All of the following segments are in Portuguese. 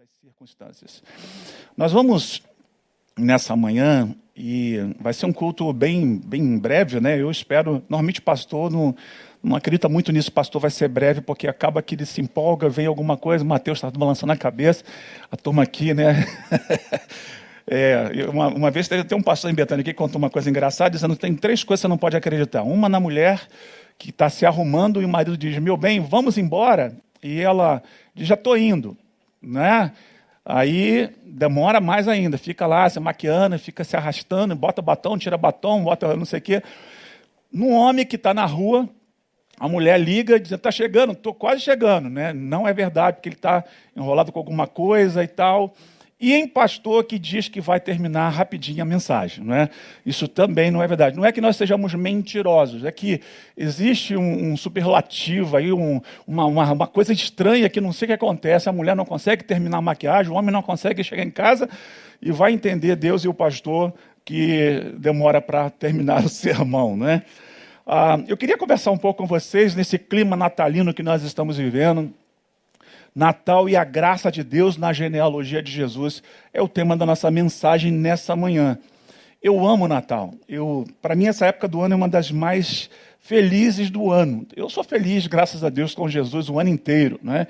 das circunstâncias. Nós vamos nessa manhã e vai ser um culto bem, bem breve, né? Eu espero. Normalmente, pastor não, não acredita muito nisso. Pastor vai ser breve porque acaba que ele se empolga, vem alguma coisa. Mateus está balançando a cabeça. A turma aqui, né? É, uma, uma, vez teve até um pastor em Betânia que contou uma coisa engraçada, dizendo que tem três coisas que você não pode acreditar. Uma na mulher que está se arrumando e o marido diz: Meu bem, vamos embora. E ela diz: Já estou indo. Né? Aí demora mais ainda, fica lá se maquiando, fica se arrastando, bota batom, tira batom, bota não sei o quê. Num homem que está na rua, a mulher liga e diz: Está chegando, estou quase chegando. Né? Não é verdade, porque ele está enrolado com alguma coisa e tal e em pastor que diz que vai terminar rapidinho a mensagem. Não é? Isso também não é verdade. Não é que nós sejamos mentirosos, é que existe um, um superlativo aí, um, uma, uma, uma, coisa estranha que não sei o que acontece. A mulher não consegue terminar a maquiagem, o homem não consegue chegar em casa e vai entender Deus e o pastor que demora para terminar o sermão. Não é? Ah, eu queria conversar um pouco com vocês nesse clima natalino que nós estamos vivendo. Natal e a graça de Deus na genealogia de Jesus é o tema da nossa mensagem nessa manhã. Eu amo Natal. Eu, para mim essa época do ano é uma das mais felizes do ano. Eu sou feliz, graças a Deus, com Jesus o ano inteiro, né?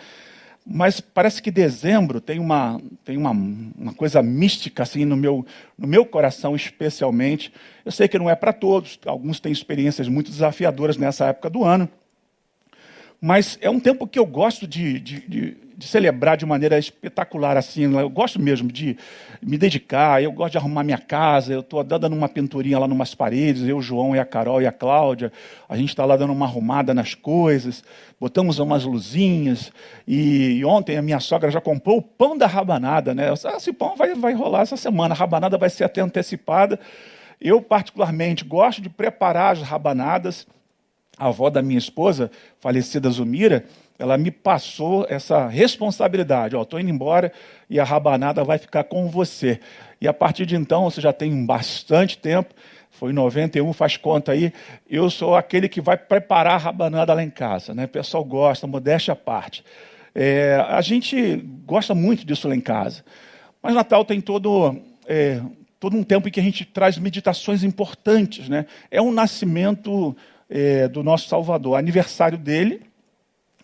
Mas parece que dezembro tem uma tem uma, uma coisa mística assim no meu no meu coração especialmente. Eu sei que não é para todos. Alguns têm experiências muito desafiadoras nessa época do ano. Mas é um tempo que eu gosto de, de, de, de, celebrar de maneira espetacular, assim. Eu gosto mesmo de me dedicar, eu gosto de arrumar minha casa. Eu estou dando uma pinturinha lá numas paredes, eu, o João e a Carol e a Cláudia. A gente está lá dando uma arrumada nas coisas, botamos umas luzinhas. E, e, ontem a minha sogra já comprou o pão da rabanada, né? Ah, esse pão vai, vai rolar essa semana, a rabanada vai ser até antecipada. Eu, particularmente, gosto de preparar as rabanadas a avó da minha esposa, falecida Zumira, ela me passou essa responsabilidade. Ó, estou indo embora e a rabanada vai ficar com você. E a partir de então, você já tem bastante tempo, foi em 91, faz conta aí, eu sou aquele que vai preparar a rabanada lá em casa. Né? O pessoal gosta, modéstia à parte. É, a gente gosta muito disso lá em casa. Mas Natal tem todo, é, todo um tempo em que a gente traz meditações importantes. Né? É um nascimento é, do nosso Salvador. Aniversário dele,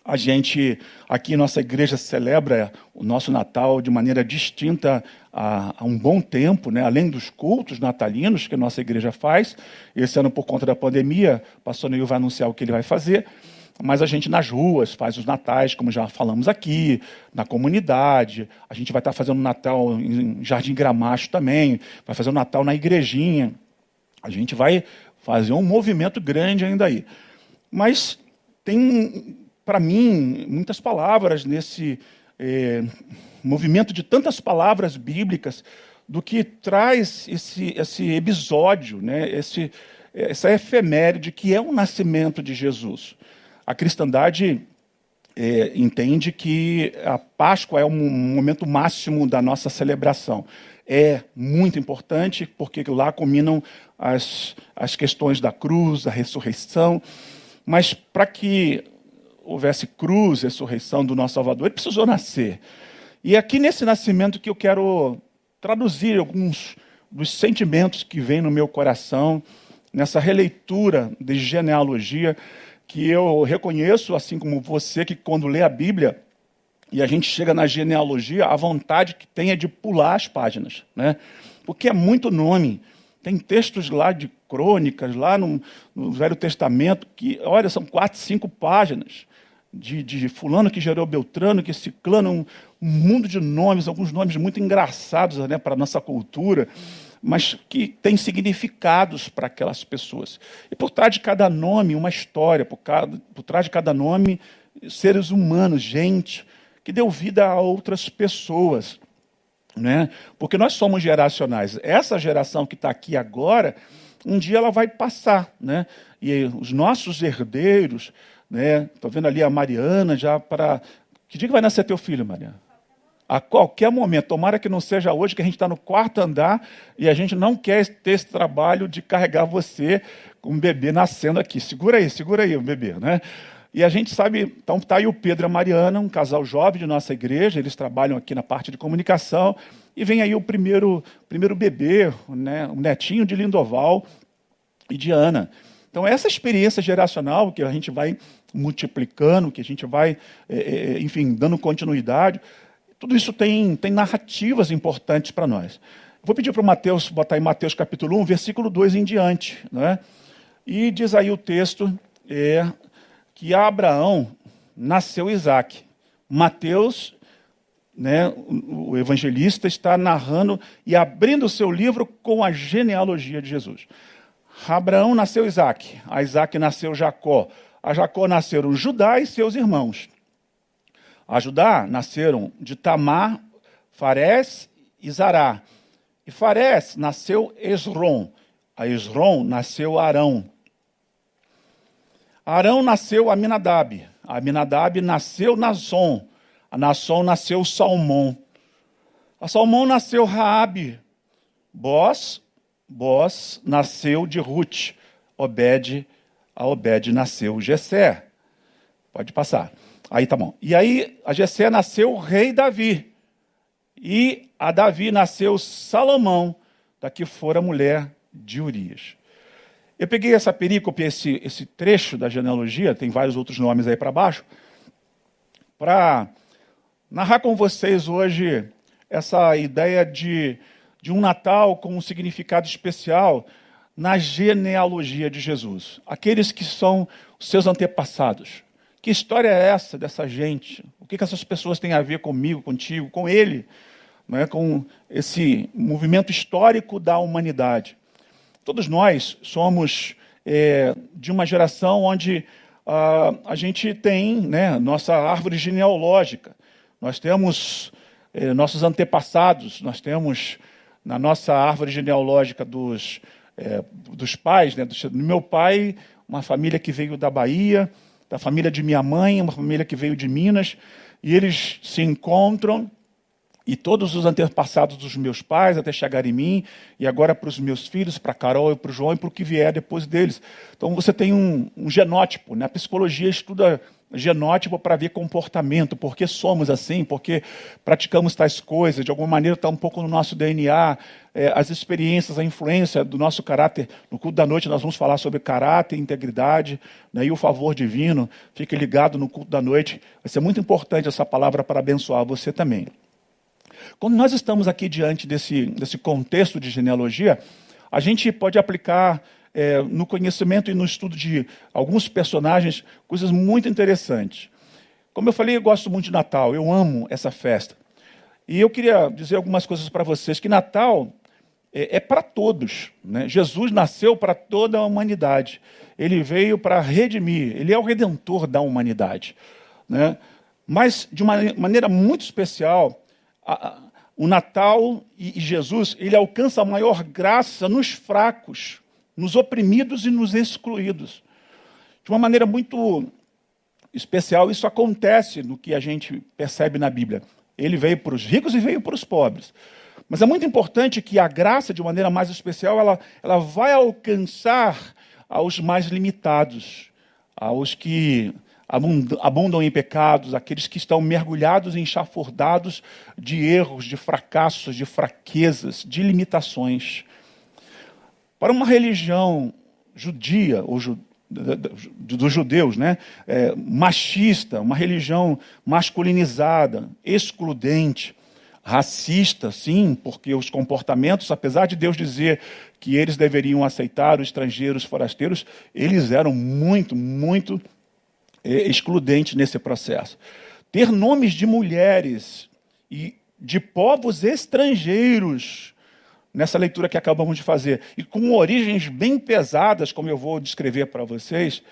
a gente, aqui nossa igreja, celebra o nosso Natal de maneira distinta há, há, um bom tempo, né? além dos cultos natalinos que a nossa igreja faz. Esse ano, por conta da pandemia, o pastor Neil vai anunciar o que ele vai fazer. Mas a gente nas ruas faz os natais, como já falamos aqui, na comunidade. A gente vai estar fazendo Natal em Jardim Gramacho também, vai fazer o Natal na igrejinha. A gente vai fazer um movimento grande ainda aí. Mas tem, para mim, muitas palavras nesse é, movimento de tantas palavras bíblicas do que traz esse, esse episódio, né, esse, essa efeméride que é o nascimento de Jesus. A cristandade é, entende que a Páscoa é um momento máximo da nossa celebração é muito importante, porque lá combinam as, as questões da cruz, da ressurreição. Mas para que houvesse cruz, ressurreição do nosso Salvador, ele precisou nascer. E é aqui nesse nascimento que eu quero traduzir alguns dos sentimentos que vêm no meu coração, nessa releitura de genealogia, que eu reconheço, assim como você, que quando lê a Bíblia, e a gente chega na genealogia, a vontade que tem é de pular as páginas, né? porque é muito nome. Tem textos lá de crônicas, lá no, no Velho Testamento, que, olha, são quatro, cinco páginas de, de fulano que gerou Beltrano, que ciclano, um, mundo de nomes, alguns nomes muito engraçados né, para a nossa cultura, mas que têm significados para aquelas pessoas. E por trás de cada nome, uma história, por, cada, por trás de cada nome, seres humanos, gente, que deu vida a outras pessoas. Né? Porque nós somos geracionais. Essa geração que está aqui agora, um dia ela vai passar. Né? E os nossos herdeiros, né? estou vendo ali a Mariana já para. Que dia que vai nascer teu filho, Mariana? A qualquer momento, tomara que não seja hoje, que a gente está no quarto andar e a gente não quer ter esse trabalho de carregar você com um bebê nascendo aqui. Segura aí, segura aí o bebê, né? E a gente sabe, então está aí o Pedro e a Mariana, um casal jovem de nossa igreja, eles trabalham aqui na parte de comunicação, e vem aí o primeiro, primeiro bebê, né, o netinho de Lindoval e de Ana. Então, essa experiência geracional que a gente vai multiplicando, que a gente vai, é, é enfim, dando continuidade, tudo isso tem, tem narrativas importantes para nós. Vou pedir para o Mateus botar aí Mateus capítulo 1, versículo 2 em diante. Né? E diz aí o texto, é, que Abraão nasceu Isaac. Mateus, né, o evangelista, está narrando e abrindo o seu livro com a genealogia de Jesus. Abraão nasceu Isaac, a Isaac nasceu Jacó, a Jacó nasceram Judá e seus irmãos. A Judá nasceram de Tamar, Farés e Zará. E Farés nasceu Esrom. A Esrom nasceu Arão. Arão nasceu Aminadab. Aminadab nasceu Nasson. A Nasson nasceu Salmão. A Salmão nasceu Raabe. Boaz, Boaz nasceu de Ruth. Obed, a Obed nasceu Jessé. Pode passar. Aí tá bom. E aí a Jessé nasceu o rei Davi. E a Davi nasceu Salomão, da que fora mulher de Urias. Eu peguei essa perícope, esse, esse trecho da genealogia, tem vários outros nomes aí para baixo, para narrar com vocês hoje essa ideia de, de um Natal com um significado especial na genealogia de Jesus. Aqueles que são os seus antepassados. Que história é essa dessa gente? O que, que essas pessoas têm a ver comigo, contigo, com ele? Não é? Com esse movimento histórico da humanidade. Todos nós somos é, de uma geração onde ah, a gente tem né, nossa árvore genealógica. Nós temos é, nossos antepassados, nós temos na nossa árvore genealógica dos, é, dos pais, né, do, do meu pai, uma família que veio da Bahia, da família de minha mãe, uma família que veio de Minas, e eles se encontram e todos os antepassados dos meus pais até chegar em mim, e agora para os meus filhos, para Carol e para o João e para o que vier depois deles. Então você tem um, um genótipo. Né? A psicologia estuda genótipo para ver comportamento, por que somos assim, porque praticamos tais coisas, de alguma maneira está um pouco no nosso DNA, é, as experiências, a influência do nosso caráter. No culto da noite nós vamos falar sobre caráter, integridade né, e o favor divino. Fique ligado no culto da noite, vai ser muito importante essa palavra para abençoar você também. Quando nós estamos aqui diante desse, desse contexto de genealogia, a gente pode aplicar é, no conhecimento e no estudo de alguns personagens coisas muito interessantes. Como eu falei, eu gosto muito de Natal, eu amo essa festa. E eu queria dizer algumas coisas para vocês, que Natal é, é para todos. Né? Jesus nasceu para toda a humanidade. Ele veio para redimir, ele é o redentor da humanidade. Né? Mas, de uma maneira muito especial, a, o Natal e, e Jesus, ele alcança a maior graça nos fracos, nos oprimidos e nos excluídos. De uma maneira muito especial, isso acontece no que a gente percebe na Bíblia. Ele veio para os ricos e veio para os pobres. Mas é muito importante que a graça, de maneira mais especial, ela, ela vai alcançar aos mais limitados, aos que abundam em pecados, aqueles que estão mergulhados e enxafordados de erros, de fracassos, de fraquezas, de limitações. Para uma religião judia, ou ju, dos judeus, né? É, machista, uma religião masculinizada, excludente, racista, sim, porque os comportamentos, apesar de Deus dizer que eles deveriam aceitar os estrangeiros forasteiros, eles eram muito, muito excludente nesse processo. Ter nomes de mulheres e de povos estrangeiros nessa leitura que acabamos de fazer, e com origens bem pesadas, como eu vou descrever para vocês,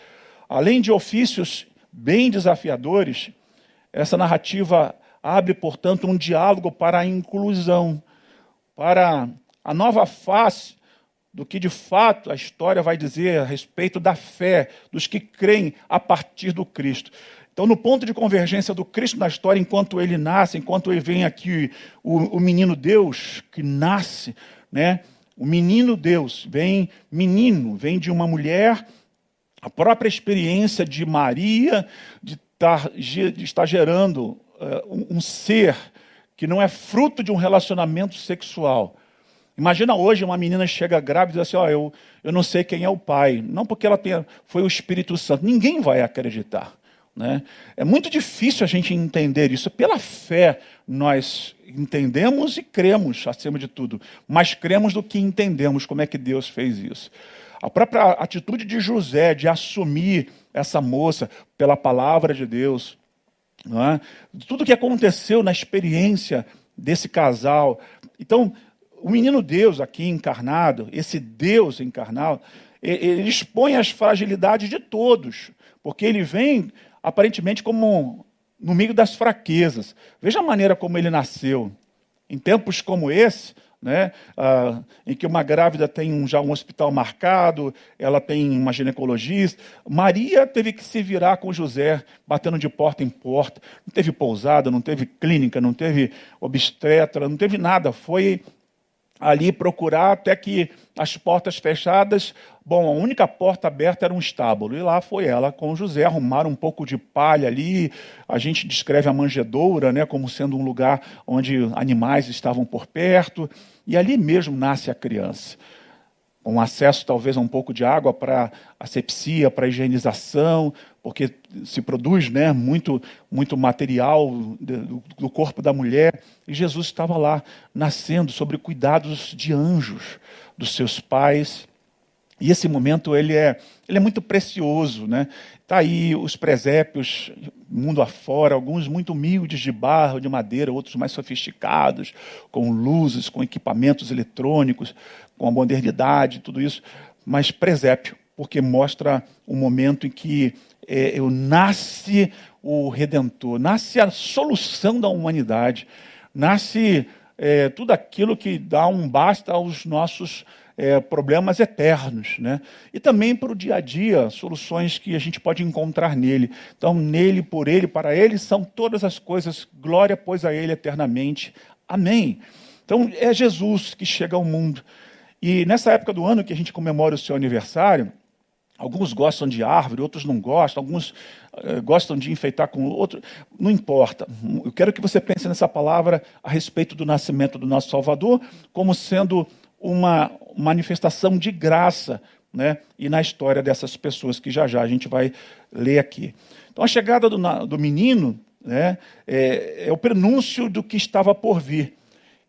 além de ofícios bem desafiadores, essa narrativa abre, portanto, um diálogo para a inclusão, para a nova face do que de fato a história vai dizer a respeito da fé dos que creem a partir do Cristo. Então, no ponto de convergência do Cristo na história, enquanto ele nasce, enquanto ele vem aqui, o, o menino Deus que nasce, né? O menino Deus vem menino, vem de uma mulher a própria experiência de Maria de estar, de estar gerando uh, um, um ser que não é fruto de um relacionamento sexual. Imagina hoje uma menina chega grávida e diz assim: oh, eu, eu não sei quem é o pai. Não porque ela tenha, foi o Espírito Santo. Ninguém vai acreditar. Né? É muito difícil a gente entender isso. Pela fé, nós entendemos e cremos, acima de tudo. Mais cremos do que entendemos como é que Deus fez isso. A própria atitude de José de assumir essa moça pela palavra de Deus, é? tudo que aconteceu na experiência desse casal. Então, o menino Deus aqui encarnado, esse Deus encarnado, ele expõe as fragilidades de todos, porque ele vem aparentemente como no meio das fraquezas. Veja a maneira como ele nasceu. Em tempos como esse, né, ah, em que uma grávida tem um, já um hospital marcado, ela tem uma ginecologista. Maria teve que se virar com José, batendo de porta em porta. Não teve pousada, não teve clínica, não teve obstetra, não teve nada. Foi ali procurar até que as portas fechadas, bom, a única porta aberta era um estábulo. E lá foi ela com José, arrumaram um pouco de palha ali. A gente descreve a manjedoura né, como sendo um lugar onde animais estavam por perto. E ali mesmo nasce a criança um acesso talvez a um pouco de água para asepsia, para higienização, porque se produz né, muito, muito material do, do corpo da mulher. E Jesus estava lá, nascendo, sobre cuidados de anjos, dos seus pais. E esse momento ele é, ele é muito precioso, né? Tá aí os presépios, mundo afora, alguns muito humildes de barro, de madeira, outros mais sofisticados, com luzes, com equipamentos eletrônicos, com a modernidade, tudo isso, mas presépio, porque mostra o momento em que é, eu nasce o Redentor, nasce a solução da humanidade, nasce é, tudo aquilo que dá um basta aos nossos é, problemas eternos, né? E também para o dia a dia, soluções que a gente pode encontrar nele. Então, nele, por ele, para ele são todas as coisas, glória, pois a ele eternamente. Amém. Então, é Jesus que chega ao mundo. E nessa época do ano que a gente comemora o seu aniversário, alguns gostam de árvore, outros não gostam, alguns uh, gostam de enfeitar com outro, não importa. Eu quero que você pense nessa palavra a respeito do nascimento do nosso Salvador como sendo uma manifestação de graça, né? E na história dessas pessoas que já já a gente vai ler aqui. Então a chegada do, do menino, né? É, é o prenúncio do que estava por vir.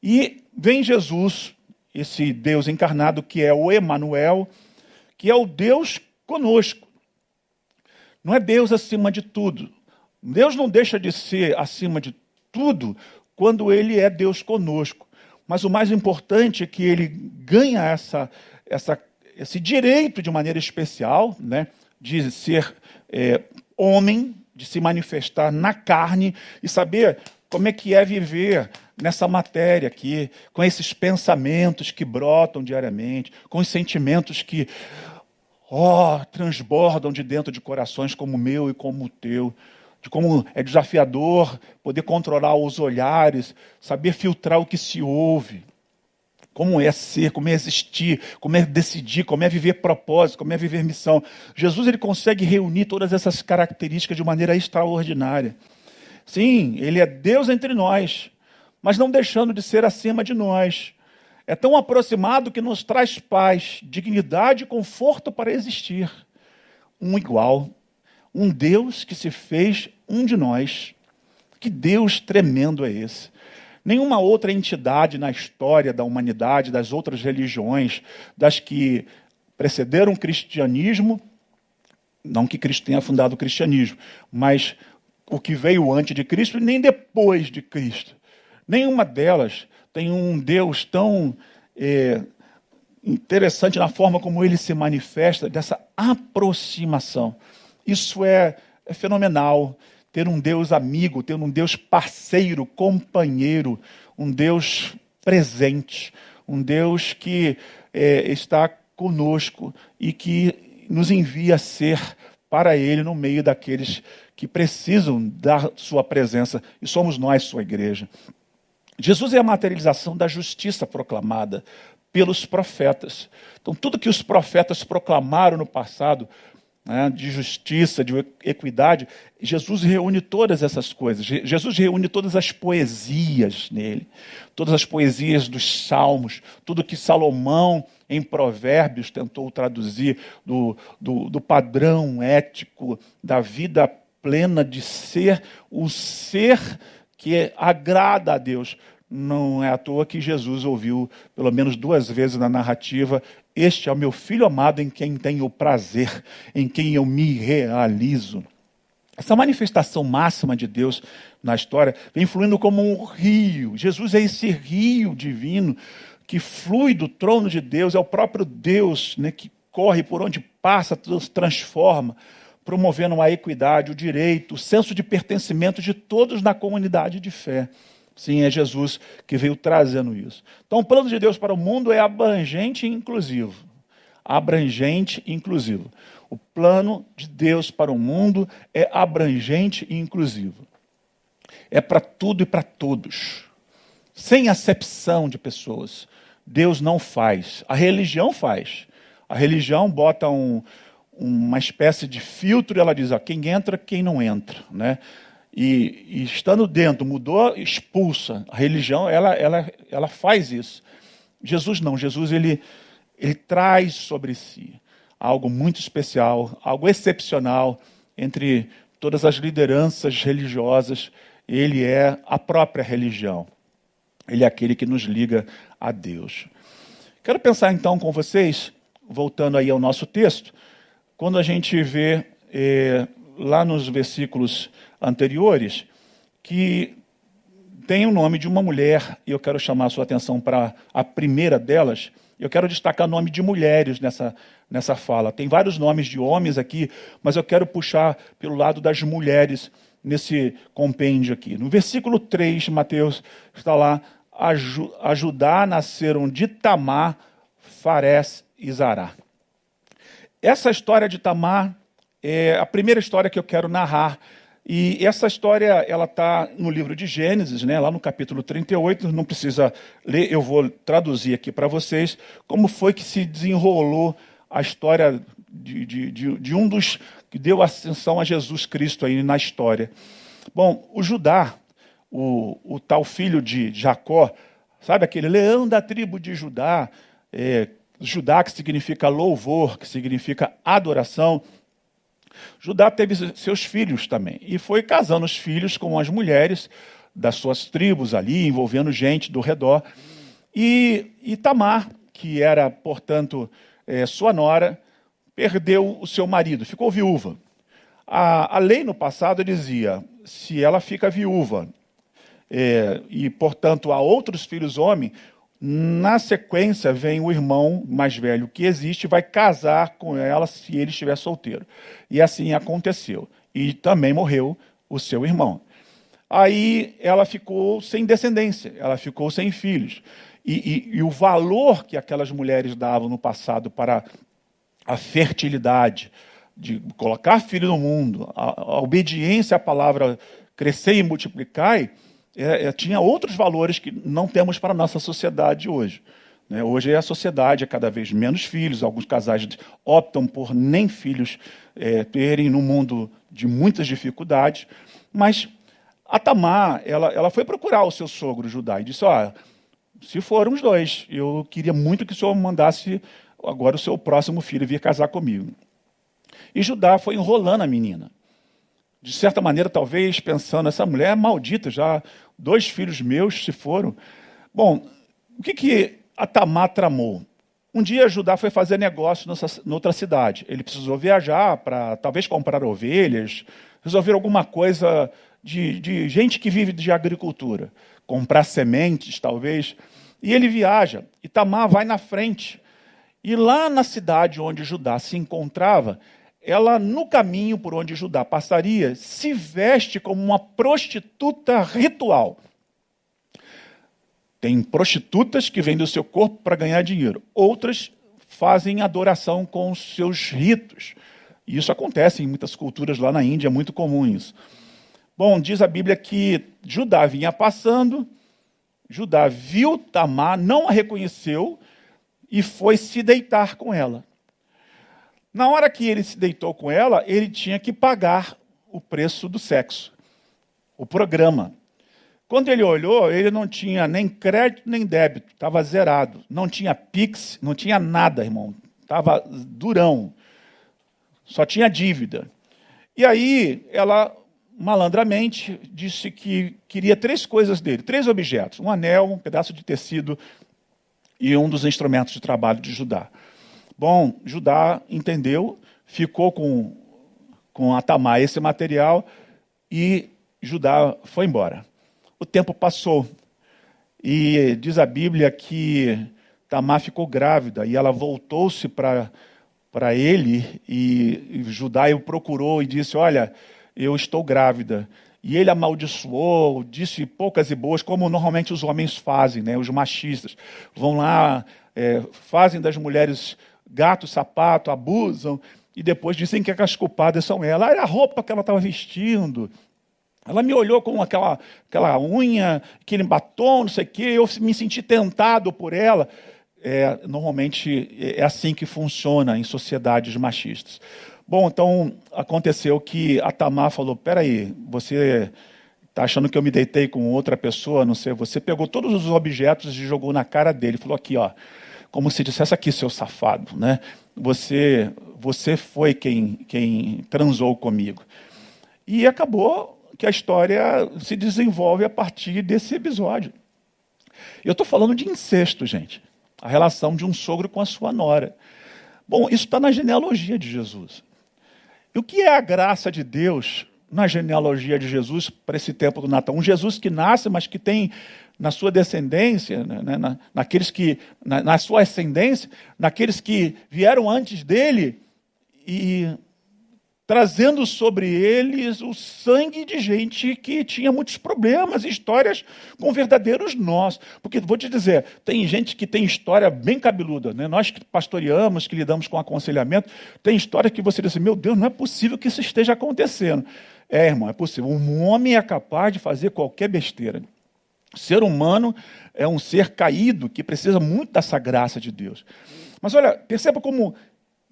E vem Jesus esse Deus encarnado que é o Emanuel, que é o Deus conosco. Não é Deus acima de tudo. Deus não deixa de ser acima de tudo quando ele é Deus conosco. Mas o mais importante é que ele ganha essa, essa, esse direito de maneira especial, né, de ser é, homem, de se manifestar na carne e saber como é que é viver nessa matéria aqui, com esses pensamentos que brotam diariamente, com os sentimentos que, oh, transbordam de dentro de corações como o meu e como o teu, de como é desafiador poder controlar os olhares, saber filtrar o que se ouve. Como é ser, como é existir, como é decidir, como é viver propósito, como é viver missão. Jesus ele consegue reunir todas essas características de maneira extraordinária. Sim, ele é Deus entre nós, mas não deixando de ser acima de nós. É tão aproximado que nos traz paz, dignidade e conforto para existir. Um igual, um Deus que se fez um de nós. Que Deus tremendo é esse? Nenhuma outra entidade na história da humanidade, das outras religiões, das que precederam o cristianismo, não que Cristo tenha fundado o cristianismo, mas o que veio antes de Cristo, nem depois de Cristo. Nenhuma delas tem um Deus tão é, interessante na forma como ele se manifesta, dessa aproximação. Isso é, é fenomenal. Ter um Deus amigo, ter um Deus parceiro, companheiro, um Deus presente, um Deus que é, está conosco e que nos envia a ser para Ele no meio daqueles que precisam da Sua presença, e somos nós, Sua igreja. Jesus é a materialização da justiça proclamada pelos profetas. Então, tudo que os profetas proclamaram no passado né, de justiça, de equidade. Jesus reúne todas essas coisas. Jesus reúne todas as poesias nele, todas as poesias dos salmos, tudo que Salomão, em Provérbios, tentou traduzir do, do, do padrão ético da vida plena de ser o ser que agrada a Deus. Não é à toa que Jesus ouviu, pelo menos duas vezes na narrativa, este é o meu filho amado em quem tenho prazer, em quem eu me realizo. Essa manifestação máxima de Deus na história vem fluindo como um rio. Jesus é esse rio divino que flui do trono de Deus, é o próprio Deus né, que corre por onde passa, transforma, promovendo a equidade, o direito, o senso de pertencimento de todos na comunidade de fé. Sim, é Jesus que veio trazendo isso. Então, o plano de Deus para o mundo é abrangente e inclusivo. Abrangente e inclusivo. O plano de Deus para o mundo é abrangente e inclusivo. É para tudo e para todos. Sem acepção de pessoas. Deus não faz. A religião faz. A religião bota um, uma espécie de filtro ela diz: ó, quem entra, quem não entra. Né? e, e, estando dentro, mudou, expulsa. A religião, ela, ela, ela faz isso. Jesus não, Jesus ele, ele traz sobre si algo muito especial, algo excepcional entre todas as lideranças religiosas. Ele é a própria religião. Ele é aquele que nos liga a Deus. Quero pensar então com vocês, voltando aí ao nosso texto, quando a gente vê eh, lá nos versículos anteriores, que tem o nome de uma mulher, e eu quero chamar a sua atenção para a primeira delas. Eu quero destacar nome de mulheres nessa, nessa fala. Tem vários nomes de homens aqui, mas eu quero puxar pelo lado das mulheres nesse compêndio aqui. No versículo 3, Mateus está lá: ajudar nasceram de Tamar, Farés e Zará. Essa história de Tamar é a primeira história que eu quero narrar. E essa história ela está no livro de Gênesis, né, lá no capítulo 38, não precisa ler, eu vou traduzir aqui para vocês como foi que se desenrolou a história de, de, de, de, um dos que deu ascensão a Jesus Cristo aí na história. Bom, o Judá, o, o tal filho de Jacó, sabe aquele leão da tribo de Judá, é, Judá que significa louvor, que significa adoração, Judá teve seus filhos também e foi casando os filhos com as mulheres das suas tribos ali, envolvendo gente do redor. E, Tamar, que era, portanto, é, sua nora, perdeu o seu marido, ficou viúva. A, a lei no passado dizia: se ela fica viúva é, e, portanto, há outros filhos homens, na sequência, vem o irmão mais velho que existe, vai casar com ela se ele estiver solteiro. E assim aconteceu. E também morreu o seu irmão. Aí ela ficou sem descendência, ela ficou sem filhos. E, e, e o valor que aquelas mulheres davam no passado para a fertilidade, de colocar filho no mundo, a, a obediência à palavra crescer e multiplicar, é, é, tinha outros valores que não temos para a nossa sociedade hoje. Né? Hoje a sociedade é cada vez menos filhos, alguns casais optam por nem filhos é, terem no mundo de muitas dificuldades, mas a Tamar, ela, ela foi procurar o seu sogro Judá e disse, ó, se foram os dois, eu queria muito que o senhor mandasse agora o seu próximo filho vir casar comigo. E Judá foi enrolando a menina de certa maneira, talvez pensando, essa mulher é maldita, já dois filhos meus se foram. Bom, o que, que Tamar tramou? Um dia Judá foi fazer negócio noutra cidade. Ele precisou viajar para talvez comprar ovelhas, resolver alguma coisa de, de gente que vive de agricultura, comprar sementes, talvez. E ele viaja, e Tamar vai na frente. E lá na cidade onde Judá se encontrava, ela, no caminho por onde Judá passaria, se veste como uma prostituta ritual. Tem prostitutas que vendem o seu corpo para ganhar dinheiro, outras fazem adoração com os seus ritos. E isso acontece em muitas culturas lá na Índia, é muito comum isso. Bom, diz a Bíblia que Judá vinha passando, Judá viu Tamar, não a reconheceu e foi se deitar com ela. Na hora que ele se deitou com ela, ele tinha que pagar o preço do sexo, o programa. Quando ele olhou, ele não tinha nem crédito nem débito, estava zerado. Não tinha Pix, não tinha nada, irmão. Estava durão. Só tinha dívida. E aí ela malandramente disse que queria três coisas dele, três objetos: um anel, um pedaço de tecido e um dos instrumentos de trabalho de Judá. Bom, Judá entendeu, ficou com, com a Tamar esse material e Judá foi embora. O tempo passou e diz a Bíblia que Tamar ficou grávida e ela voltou-se para ele e, e Judá o procurou e disse: Olha, eu estou grávida. E ele amaldiçoou, disse poucas e boas, como normalmente os homens fazem, né? os machistas. Vão lá, é, fazem das mulheres gato, sapato, abusam, e depois dizem que as culpadas são ela. Era a roupa que ela estava vestindo. Ela me olhou com aquela, aquela unha, aquele batom, não sei o quê, eu me senti tentado por ela. É, normalmente é assim que funciona em sociedades machistas. Bom, então aconteceu que a Tamar falou: peraí, você está achando que eu me deitei com outra pessoa? Não sei, você pegou todos os objetos e jogou na cara dele. Falou aqui, ó, como se dissesse aqui, seu safado, né? Você, você foi quem, quem transou comigo. E acabou que a história se desenvolve a partir desse episódio. Eu estou falando de incesto, gente. A relação de um sogro com a sua nora. Bom, isso está na genealogia de Jesus. E o que é a graça de Deus na genealogia de Jesus para esse tempo do Natal? Um Jesus que nasce, mas que tem na sua descendência, né, né, na, naqueles que, na, na, sua ascendência, naqueles que vieram antes dele e trazendo sobre eles o sangue de gente que tinha muitos problemas, histórias com verdadeiros nós. Porque vou te dizer, tem gente que tem história bem cabeluda, né? Nós que pastoreamos, que lidamos com aconselhamento, tem história que você diz assim, meu Deus, não é possível que isso esteja acontecendo. É, irmão, é possível. Um homem é capaz de fazer qualquer besteira. O ser humano é um ser caído que precisa muito dessa graça de Deus. Mas olha, perceba como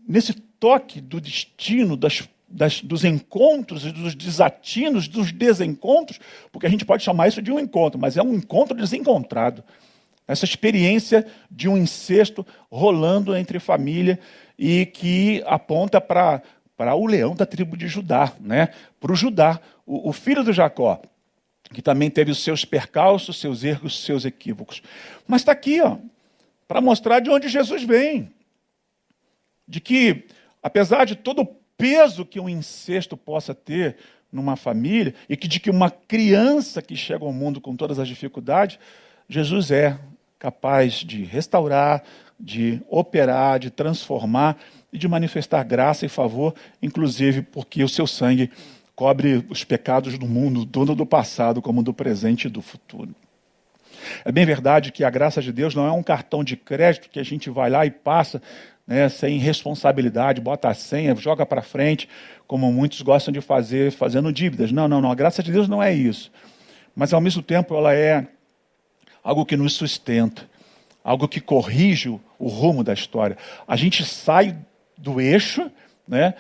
nesse toque do destino, das, das, dos encontros dos desatinos, dos desencontros, porque a gente pode chamar isso de um encontro, mas é um encontro desencontrado. Essa experiência de um incesto rolando entre família e que aponta para o leão da tribo de Judá, né? para o Judá, o, o filho do Jacó que também teve os seus percalços, seus erros, seus equívocos. Mas está aqui, ó, para mostrar de onde Jesus vem. De que, apesar de todo o peso que um incesto possa ter numa família, e que de que uma criança que chega ao mundo com todas as dificuldades, Jesus é capaz de restaurar, de operar, de transformar e de manifestar graça e favor, inclusive porque o seu sangue cobre os pecados do mundo, tanto do passado como do presente e do futuro. É bem verdade que a graça de Deus não é um cartão de crédito que a gente vai lá e passa né, sem responsabilidade, bota a senha, joga para frente, como muitos gostam de fazer, fazendo dívidas. Não, não, não. A graça de Deus não é isso. Mas ao mesmo tempo ela é algo que nos sustenta, algo que corrige o rumo da história. A gente sai do eixo, né,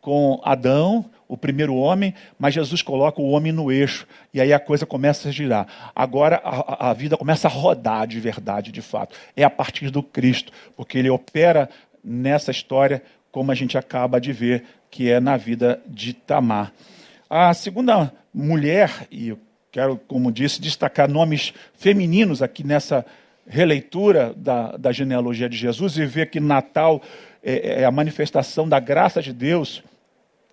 com Adão, o primeiro homem, mas Jesus coloca o homem no eixo, e aí a coisa começa a girar. Agora a, a, vida começa a rodar de verdade, de fato. É a partir do Cristo, porque ele opera nessa história, como a gente acaba de ver, que é na vida de Tamar. A segunda mulher, e eu quero, como disse, destacar nomes femininos aqui nessa releitura da, da genealogia de Jesus e ver que Natal é, é a manifestação da graça de Deus,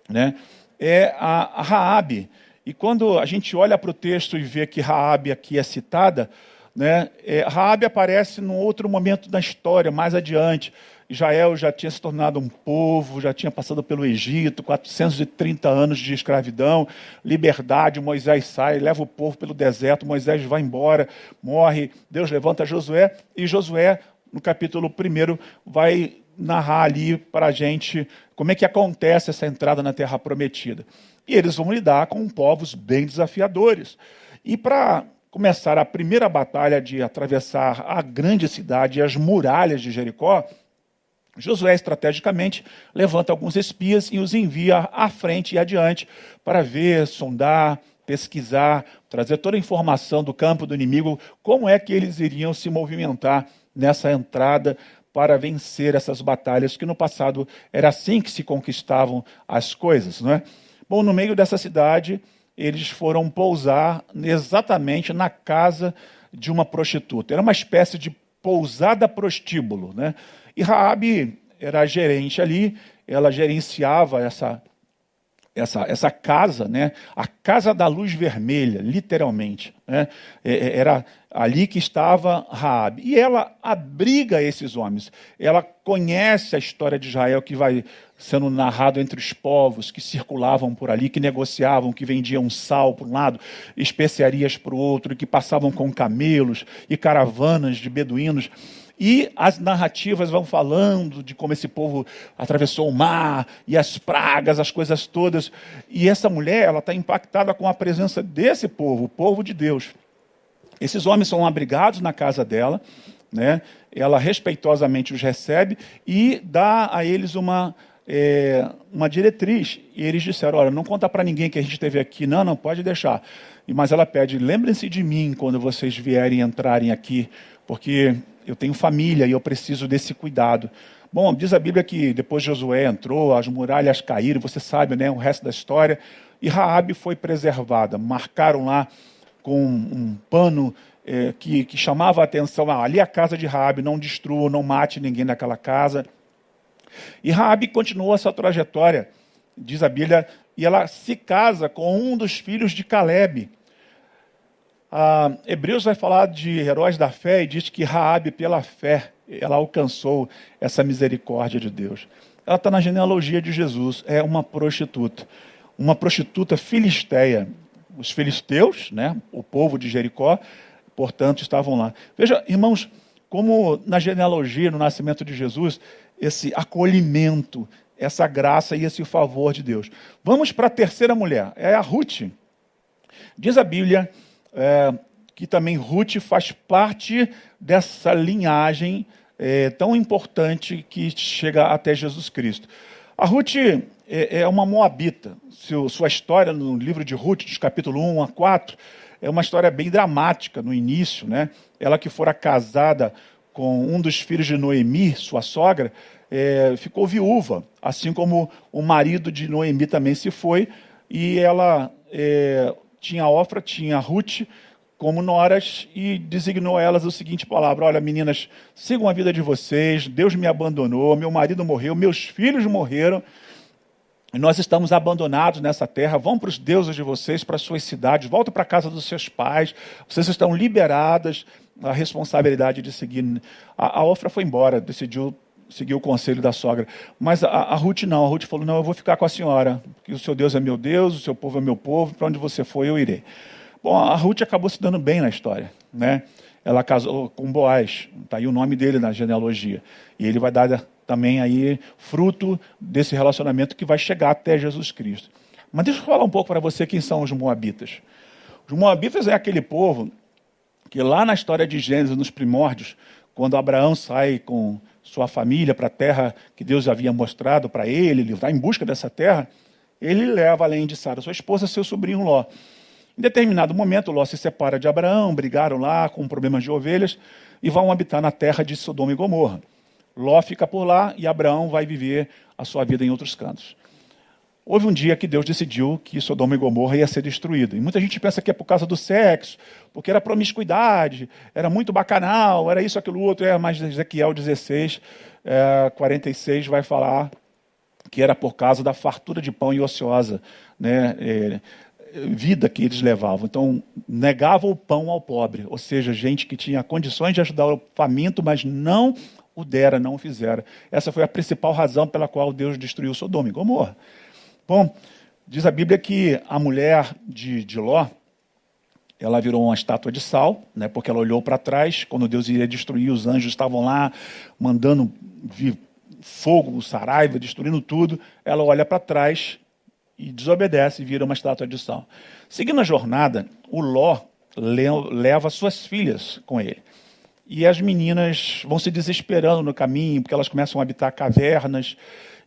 né? É a, Raabe. E quando a gente olha para o texto e vê que Raabe aqui é citada, né, é, Raabe aparece num outro momento da história, mais adiante. Israel já tinha se tornado um povo, já tinha passado pelo Egito, 430 anos de escravidão, liberdade, Moisés sai, leva o povo pelo deserto, Moisés vai embora, morre, Deus levanta Josué, e Josué, no capítulo 1, vai narrar ali para a gente como é que acontece essa entrada na Terra Prometida. E eles vão lidar com povos bem desafiadores. E para começar a primeira batalha de atravessar a grande cidade e as muralhas de Jericó, Josué, estrategicamente, levanta alguns espias e os envia à frente e adiante para ver, sondar, pesquisar, trazer toda a informação do campo do inimigo, como é que eles iriam se movimentar nessa entrada para vencer essas batalhas, que no passado era assim que se conquistavam as coisas. Não é? Bom, no meio dessa cidade, eles foram pousar exatamente na casa de uma prostituta. Era uma espécie de pousada prostíbulo. Né? E Raabe era gerente ali, ela gerenciava essa, essa, essa casa, né? a casa da luz vermelha, literalmente. Né? É, é, era ali que estava Raabe. E ela abriga esses homens. Ela conhece a história de Israel que vai sendo narrado entre os povos que circulavam por ali, que negociavam, que vendiam sal para um lado, especiarias para o outro, que passavam com camelos e caravanas de beduínos. E as narrativas vão falando de como esse povo atravessou o mar e as pragas, as coisas todas. E essa mulher, ela está impactada com a presença desse povo, o povo de Deus. Esses homens são abrigados na casa dela, né? ela respeitosamente os recebe e dá a eles uma, é, uma diretriz. E eles disseram: Olha, não conta para ninguém que a gente esteve aqui, não, não, pode deixar. Mas ela pede: lembrem-se de mim quando vocês vierem entrarem aqui, porque eu tenho família e eu preciso desse cuidado. Bom, diz a Bíblia que depois Josué entrou, as muralhas caíram, você sabe, né, o resto da história, e Raabe foi preservada. Marcaram lá com um pano é, que, que, chamava a atenção, ah, ali é a casa de Raabe, não destrua, não mate ninguém naquela casa. E Raabe continuou essa trajetória, diz a Bíblia, e ela se casa com um dos filhos de Caleb. Ah, Hebreus vai falar de heróis da fé e diz que Raabe, pela fé, ela alcançou essa misericórdia de Deus. Ela está na genealogia de Jesus, é uma prostituta. Uma prostituta filisteia. Os filisteus, né, o povo de Jericó, portanto, estavam lá. Veja, irmãos, como na genealogia, no nascimento de Jesus, esse acolhimento, essa graça e esse favor de Deus. Vamos para a terceira mulher, é a Ruth. Diz a Bíblia é, que também Ruth faz parte dessa linhagem é, tão importante que chega até Jesus Cristo. A Ruth é, é uma moabita. Seu, sua história no livro de Ruth, dos capítulo 1 a 4, é uma história bem dramática no início. Né? Ela que fora casada com um dos filhos de Noemi, sua sogra, é, ficou viúva, assim como o marido de Noemi também se foi, e ela é, tinha Ofra, tinha Ruth como noras e designou a elas o seguinte palavra: Olha, meninas, sigam a vida de vocês, Deus me abandonou, meu marido morreu, meus filhos morreram. Nós estamos abandonados nessa terra. Vão para os deuses de vocês, para as suas cidades, voltem para a casa dos seus pais. Vocês estão liberadas da responsabilidade de seguir. A, a Ofra foi embora, decidiu seguiu o conselho da sogra. Mas a, a, Ruth não, a Ruth falou: não, eu vou ficar com a senhora, porque o seu Deus é meu Deus, o seu povo é meu povo, para onde você for eu irei. Bom, a Ruth acabou se dando bem na história, né? Ela casou com Boaz, está aí o nome dele na genealogia. E ele vai dar também aí fruto desse relacionamento que vai chegar até Jesus Cristo. Mas deixa eu falar um pouco para você quem são os Moabitas. Os Moabitas é aquele povo que lá na história de Gênesis, nos primórdios, quando Abraão sai com sua família para a terra que Deus havia mostrado para ele, ele vai em busca dessa terra, ele leva além de Sara, sua esposa, seu sobrinho Ló. Em determinado momento, Ló se separa de Abraão, brigaram lá com problemas de ovelhas e vão habitar na terra de Sodoma e Gomorra. Ló fica por lá e Abraão vai viver a sua vida em outros cantos. Houve um dia que Deus decidiu que Sodoma e Gomorra ia ser destruído. E muita gente pensa que é por causa do sexo, porque era promiscuidade, era muito bacanal, era isso, aquilo, outro. É, mas Ezequiel 16, é, 46 vai falar que era por causa da fartura de pão e ociosa né, é, vida que eles levavam. Então, negavam o pão ao pobre, ou seja, gente que tinha condições de ajudar o faminto, mas não o dera, não o fizera. Essa foi a principal razão pela qual Deus destruiu Sodoma e Gomorra. Bom, diz a Bíblia que a mulher de, de Ló, ela virou uma estátua de sal, né, porque ela olhou para trás, quando Deus iria destruir, os anjos estavam lá mandando fogo, saraiva, destruindo tudo. Ela olha para trás e desobedece e vira uma estátua de sal. Seguindo a jornada, o Ló leva suas filhas com ele. E as meninas vão se desesperando no caminho, porque elas começam a habitar cavernas,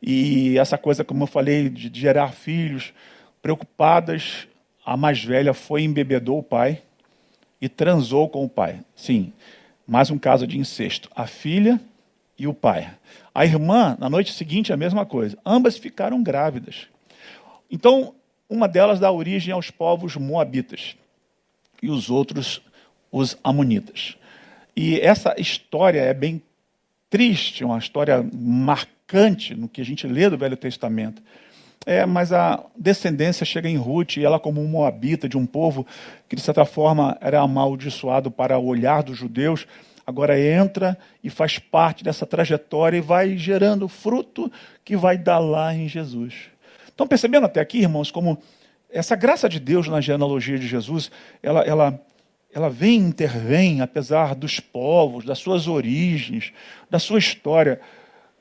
e essa coisa, como eu falei, de gerar filhos, preocupadas, a mais velha foi embebedou o pai e transou com o pai. Sim, mais um caso de incesto. A filha e o pai. A irmã, na noite seguinte, a mesma coisa. Ambas ficaram grávidas. Então, uma delas dá origem aos povos moabitas e os outros, os amonitas. E essa história é bem triste, uma história marcante no que a gente lê do Velho Testamento. É, mas a descendência chega em Ruth, e ela, como um moabita de um povo que, de certa forma, era amaldiçoado para o olhar dos judeus, agora entra e faz parte dessa trajetória e vai gerando fruto que vai dar lá em Jesus. Estão percebendo até aqui, irmãos, como essa graça de Deus na genealogia de Jesus, ela, ela, ela vem e intervém, apesar dos povos, das suas origens, da sua história.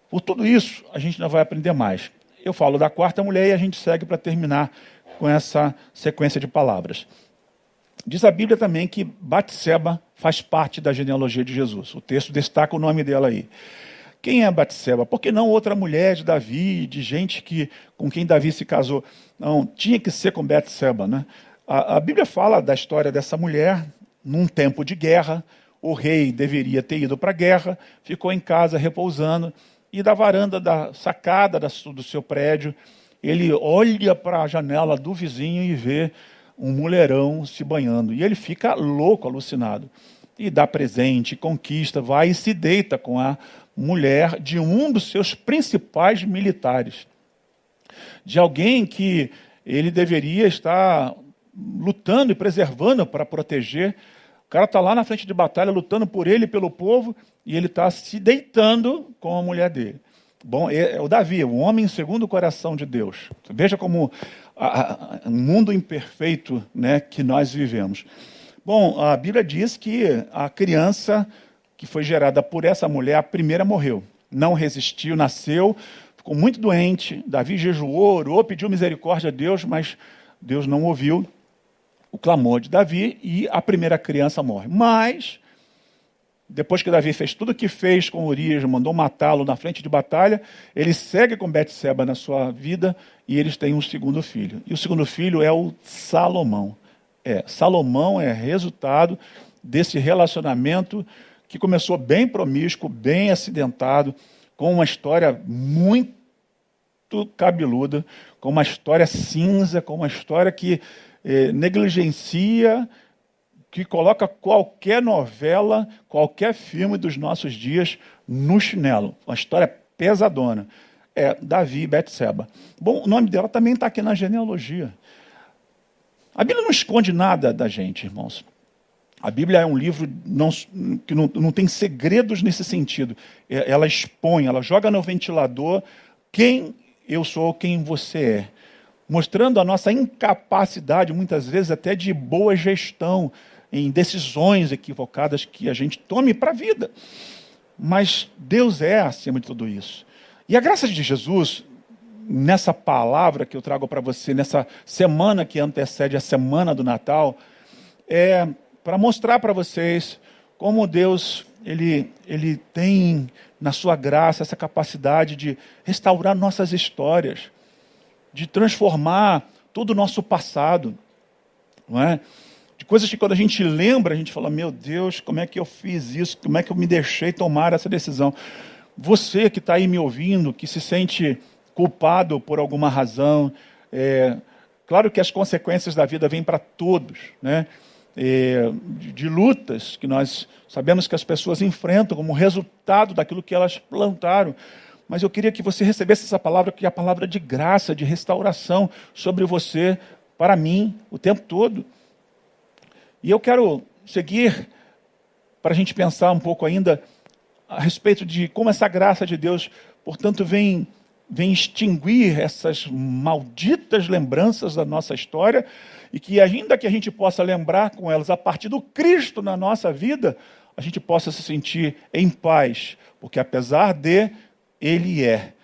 Por tudo isso, a gente ainda vai aprender mais. Eu falo da quarta mulher e a gente segue para terminar com essa sequência de palavras. Diz a Bíblia também que Batseba faz parte da genealogia de Jesus. O texto destaca o nome dela aí. Quem é Batseba? Por que não outra mulher de Davi, de gente que com quem Davi se casou? Não, tinha que ser com Batseba, né? A, a Bíblia fala da história dessa mulher num tempo de guerra. O rei deveria ter ido para a guerra, ficou em casa repousando e da varanda da sacada do seu prédio, ele olha para a janela do vizinho e vê um mulherão se banhando. E ele fica louco, alucinado. E dá presente, conquista, vai e se deita com a mulher de um dos seus principais militares. De alguém que ele deveria estar lutando e preservando para proteger. O cara está lá na frente de batalha, lutando por ele e pelo povo, e ele está se deitando com a mulher dele. Bom, é, é o Davi, o homem segundo o coração de Deus. Veja como o mundo imperfeito né, que nós vivemos. Bom, a Bíblia diz que a criança que foi gerada por essa mulher, a primeira morreu. Não resistiu, nasceu, ficou muito doente. Davi jejuou, orou, pediu misericórdia a Deus, mas Deus não ouviu o clamor de Davi e a primeira criança morre. Mas depois que Davi fez tudo o que fez com Urias, mandou matá-lo na frente de batalha, ele segue com Betseba na sua vida e eles têm um segundo filho. E o segundo filho é o Salomão. É, Salomão é resultado desse relacionamento que começou bem promíscuo, bem acidentado, com uma história muito cabeluda, com uma história cinza, com uma história que eh, negligencia que coloca qualquer novela, qualquer filme dos nossos dias no chinelo. Uma história pesadona. É Davi e Betseba. Bom, o nome dela também está aqui na genealogia. A Bíblia não esconde nada da gente, irmãos. A Bíblia é um livro não, que não, não tem segredos nesse sentido. É, ela expõe, ela joga no ventilador quem eu sou, quem você é. Mostrando a nossa incapacidade, muitas vezes até de boa gestão, em decisões equivocadas que a gente tome para a vida. Mas Deus é acima de tudo isso. E a graça de Jesus, nessa palavra que eu trago para você, nessa semana que antecede a semana do Natal, é para mostrar para vocês como Deus ele, ele tem na sua graça essa capacidade de restaurar nossas histórias, de transformar todo o nosso passado, não é? de coisas que quando a gente lembra, a gente fala: Meu Deus, como é que eu fiz isso? Como é que eu me deixei tomar essa decisão? Você que está aí me ouvindo, que se sente culpado por alguma razão, é, claro que as consequências da vida vêm para todos, né? É, de, de, lutas que nós sabemos que as pessoas enfrentam como resultado daquilo que elas plantaram. Mas eu queria que você recebesse essa palavra, que é a palavra de graça, de restauração sobre você, para mim, o tempo todo. E eu quero seguir para a gente pensar um pouco ainda a respeito de como essa graça de Deus, portanto, vem, vem extinguir essas malditas lembranças da nossa história e que, ainda que a gente possa lembrar com elas a partir do Cristo na nossa vida, a gente possa se sentir em paz, porque apesar de, Ele é.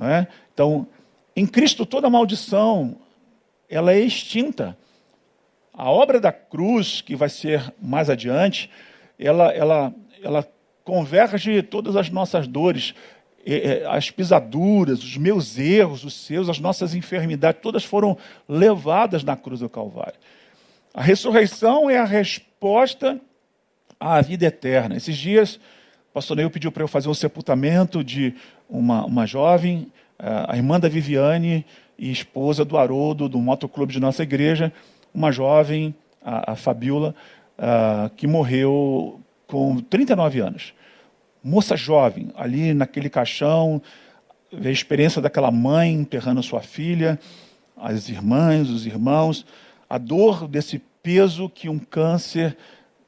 é? Então, em Cristo toda maldição ela é extinta. A obra da cruz, que vai ser mais adiante, ela, ela, ela converge todas as nossas dores, as pisaduras, os meus erros, os seus, as nossas enfermidades, todas foram levadas na cruz do Calvário. A ressurreição é a resposta à vida eterna. Esses dias, o pastor Neil pediu para eu fazer um sepultamento de uma, uma jovem, a irmã da Viviane e esposa do Haroldo, do motoclube de nossa igreja, uma jovem, a, a Fabiola, que morreu com 39 anos moça jovem, ali naquele caixão, a experiência daquela mãe enterrando a sua filha, as irmãs, os irmãos, a dor desse peso que um câncer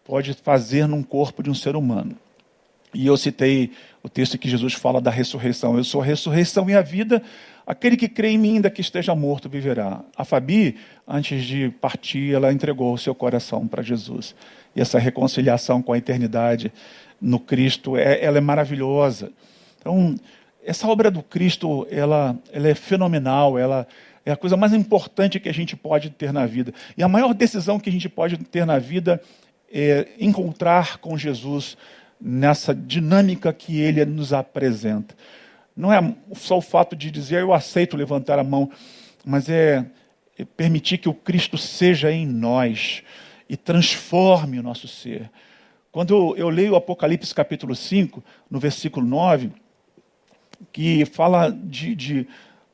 pode fazer num corpo de um ser humano. E eu citei o texto que Jesus fala da ressurreição. Eu sou a ressurreição e a vida. Aquele que crê em mim, ainda que esteja morto, viverá. A Fabi, antes de partir, ela entregou o seu coração para Jesus. E essa reconciliação com a eternidade no Cristo, é, ela é maravilhosa. Então, essa obra do Cristo, ela, ela é fenomenal, ela é a coisa mais importante que a gente pode ter na vida. E a maior decisão que a gente pode ter na vida é encontrar com Jesus nessa dinâmica que ele nos apresenta. Não é só o fato de dizer eu aceito levantar a mão, mas é, é permitir que o Cristo seja em nós e transforme o nosso ser. Quando eu leio o Apocalipse capítulo 5, no versículo 9, que fala de, de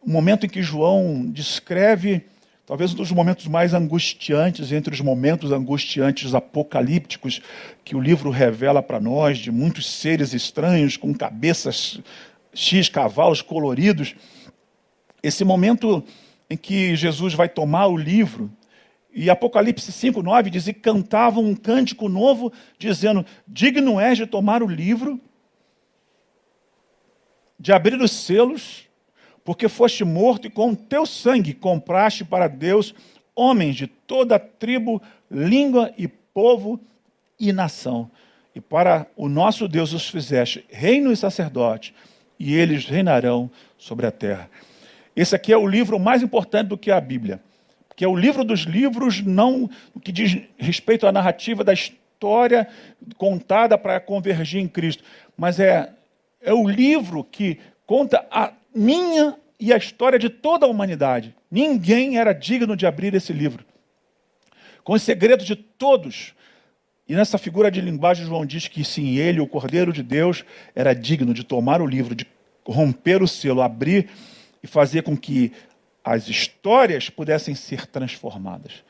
um momento em que João descreve talvez um dos momentos mais angustiantes, entre os momentos angustiantes apocalípticos que o livro revela para nós, de muitos seres estranhos com cabeças X cavalos coloridos. Esse momento em que Jesus vai tomar o livro e Apocalipse 5, 9 diz: E cantavam um cântico novo, dizendo: Digno és de tomar o livro, de abrir os selos, porque foste morto e com teu sangue compraste para Deus homens de toda tribo, língua e povo e nação. E para o nosso Deus os fizeste reino e sacerdote, e eles reinarão sobre a terra. Esse aqui é o livro mais importante do que a Bíblia que é o livro dos livros, não que diz respeito à narrativa da história contada para convergir em Cristo, mas é, é o livro que conta a minha e a história de toda a humanidade. Ninguém era digno de abrir esse livro. Com os segredos de todos. E nessa figura de linguagem, João diz que sim, ele, o Cordeiro de Deus, era digno de tomar o livro, de romper o selo, abrir e fazer com que as histórias pudessem ser transformadas.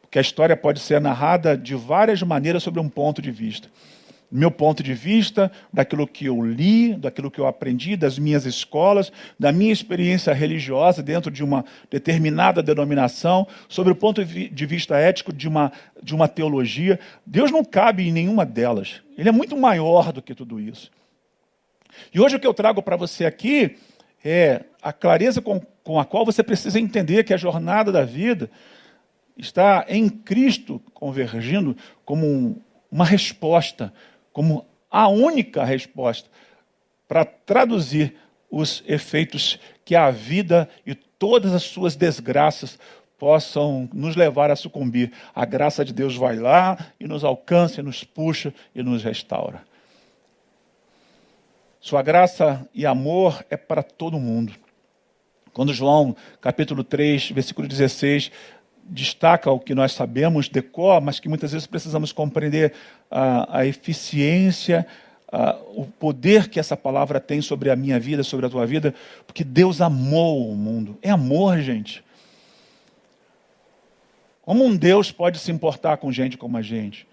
Porque a história pode ser narrada de várias maneiras sobre um ponto de vista. Meu ponto de vista, daquilo que eu li, daquilo que eu aprendi, das minhas escolas, da minha experiência religiosa dentro de uma determinada denominação, sobre o ponto de vista ético de uma, de uma teologia. Deus não cabe em nenhuma delas. Ele é muito maior do que tudo isso. E hoje o que eu trago para você aqui é a clareza com, com a qual você precisa entender que a jornada da vida está em Cristo convergindo como um, uma resposta, como a única resposta para traduzir os efeitos que a vida e todas as suas desgraças possam nos levar a sucumbir. A graça de Deus vai lá e nos alcança, nos puxa e nos restaura. Sua graça e amor é para todo mundo. Quando João, capítulo 3, versículo 16, destaca o que nós sabemos de cor, mas que muitas vezes precisamos compreender a, a eficiência, a, o poder que essa palavra tem sobre a minha vida, sobre a tua vida, porque Deus amou o mundo. É amor, gente. Como um Deus pode se importar com gente como a gente?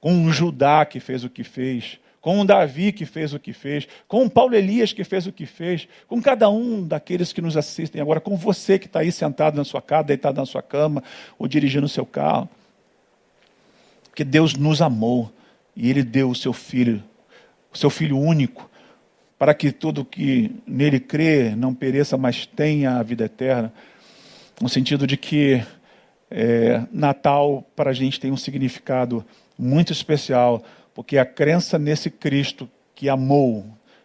Com um Judá que fez o que fez, com o Davi que fez o que fez, com o Paulo Elias que fez o que fez, com cada um daqueles que nos assistem agora, com você que está aí sentado na sua casa, deitado na sua cama, ou dirigindo o seu carro. Porque Deus nos amou e Ele deu o seu filho, o seu filho único, para que todo que nele crê não pereça, mas tenha a vida eterna. No sentido de que é, Natal para a gente tem um significado muito especial porque a crença nesse Cristo que amou,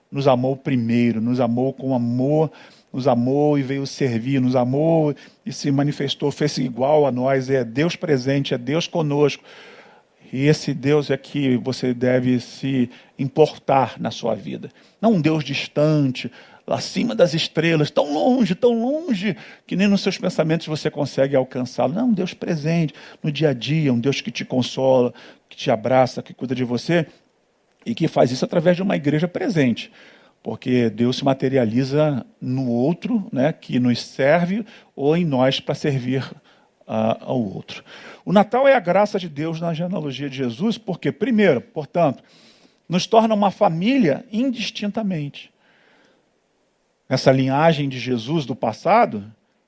nos amou primeiro, nos amou com amor, nos amou e veio servir, nos amou e se manifestou, fez igual a nós, é Deus presente, é Deus conosco. que esse Deus é que você deve se importar na sua vida. Não um Deus distante, lá acima das estrelas, tão longe, tão longe, que nem nos seus pensamentos você consegue alcançá-lo. Não, um Deus presente no dia a dia, um Deus que te consola, que te abraça, que cuida de você e que faz isso através de uma igreja presente. Porque Deus se materializa no outro, né, que nos serve, ou em nós para servir ao outro. O Natal é a graça de Deus na genealogia de Jesus, porque, primeiro, portanto, nos torna uma família indistintamente essa linhagem de Jesus do passado,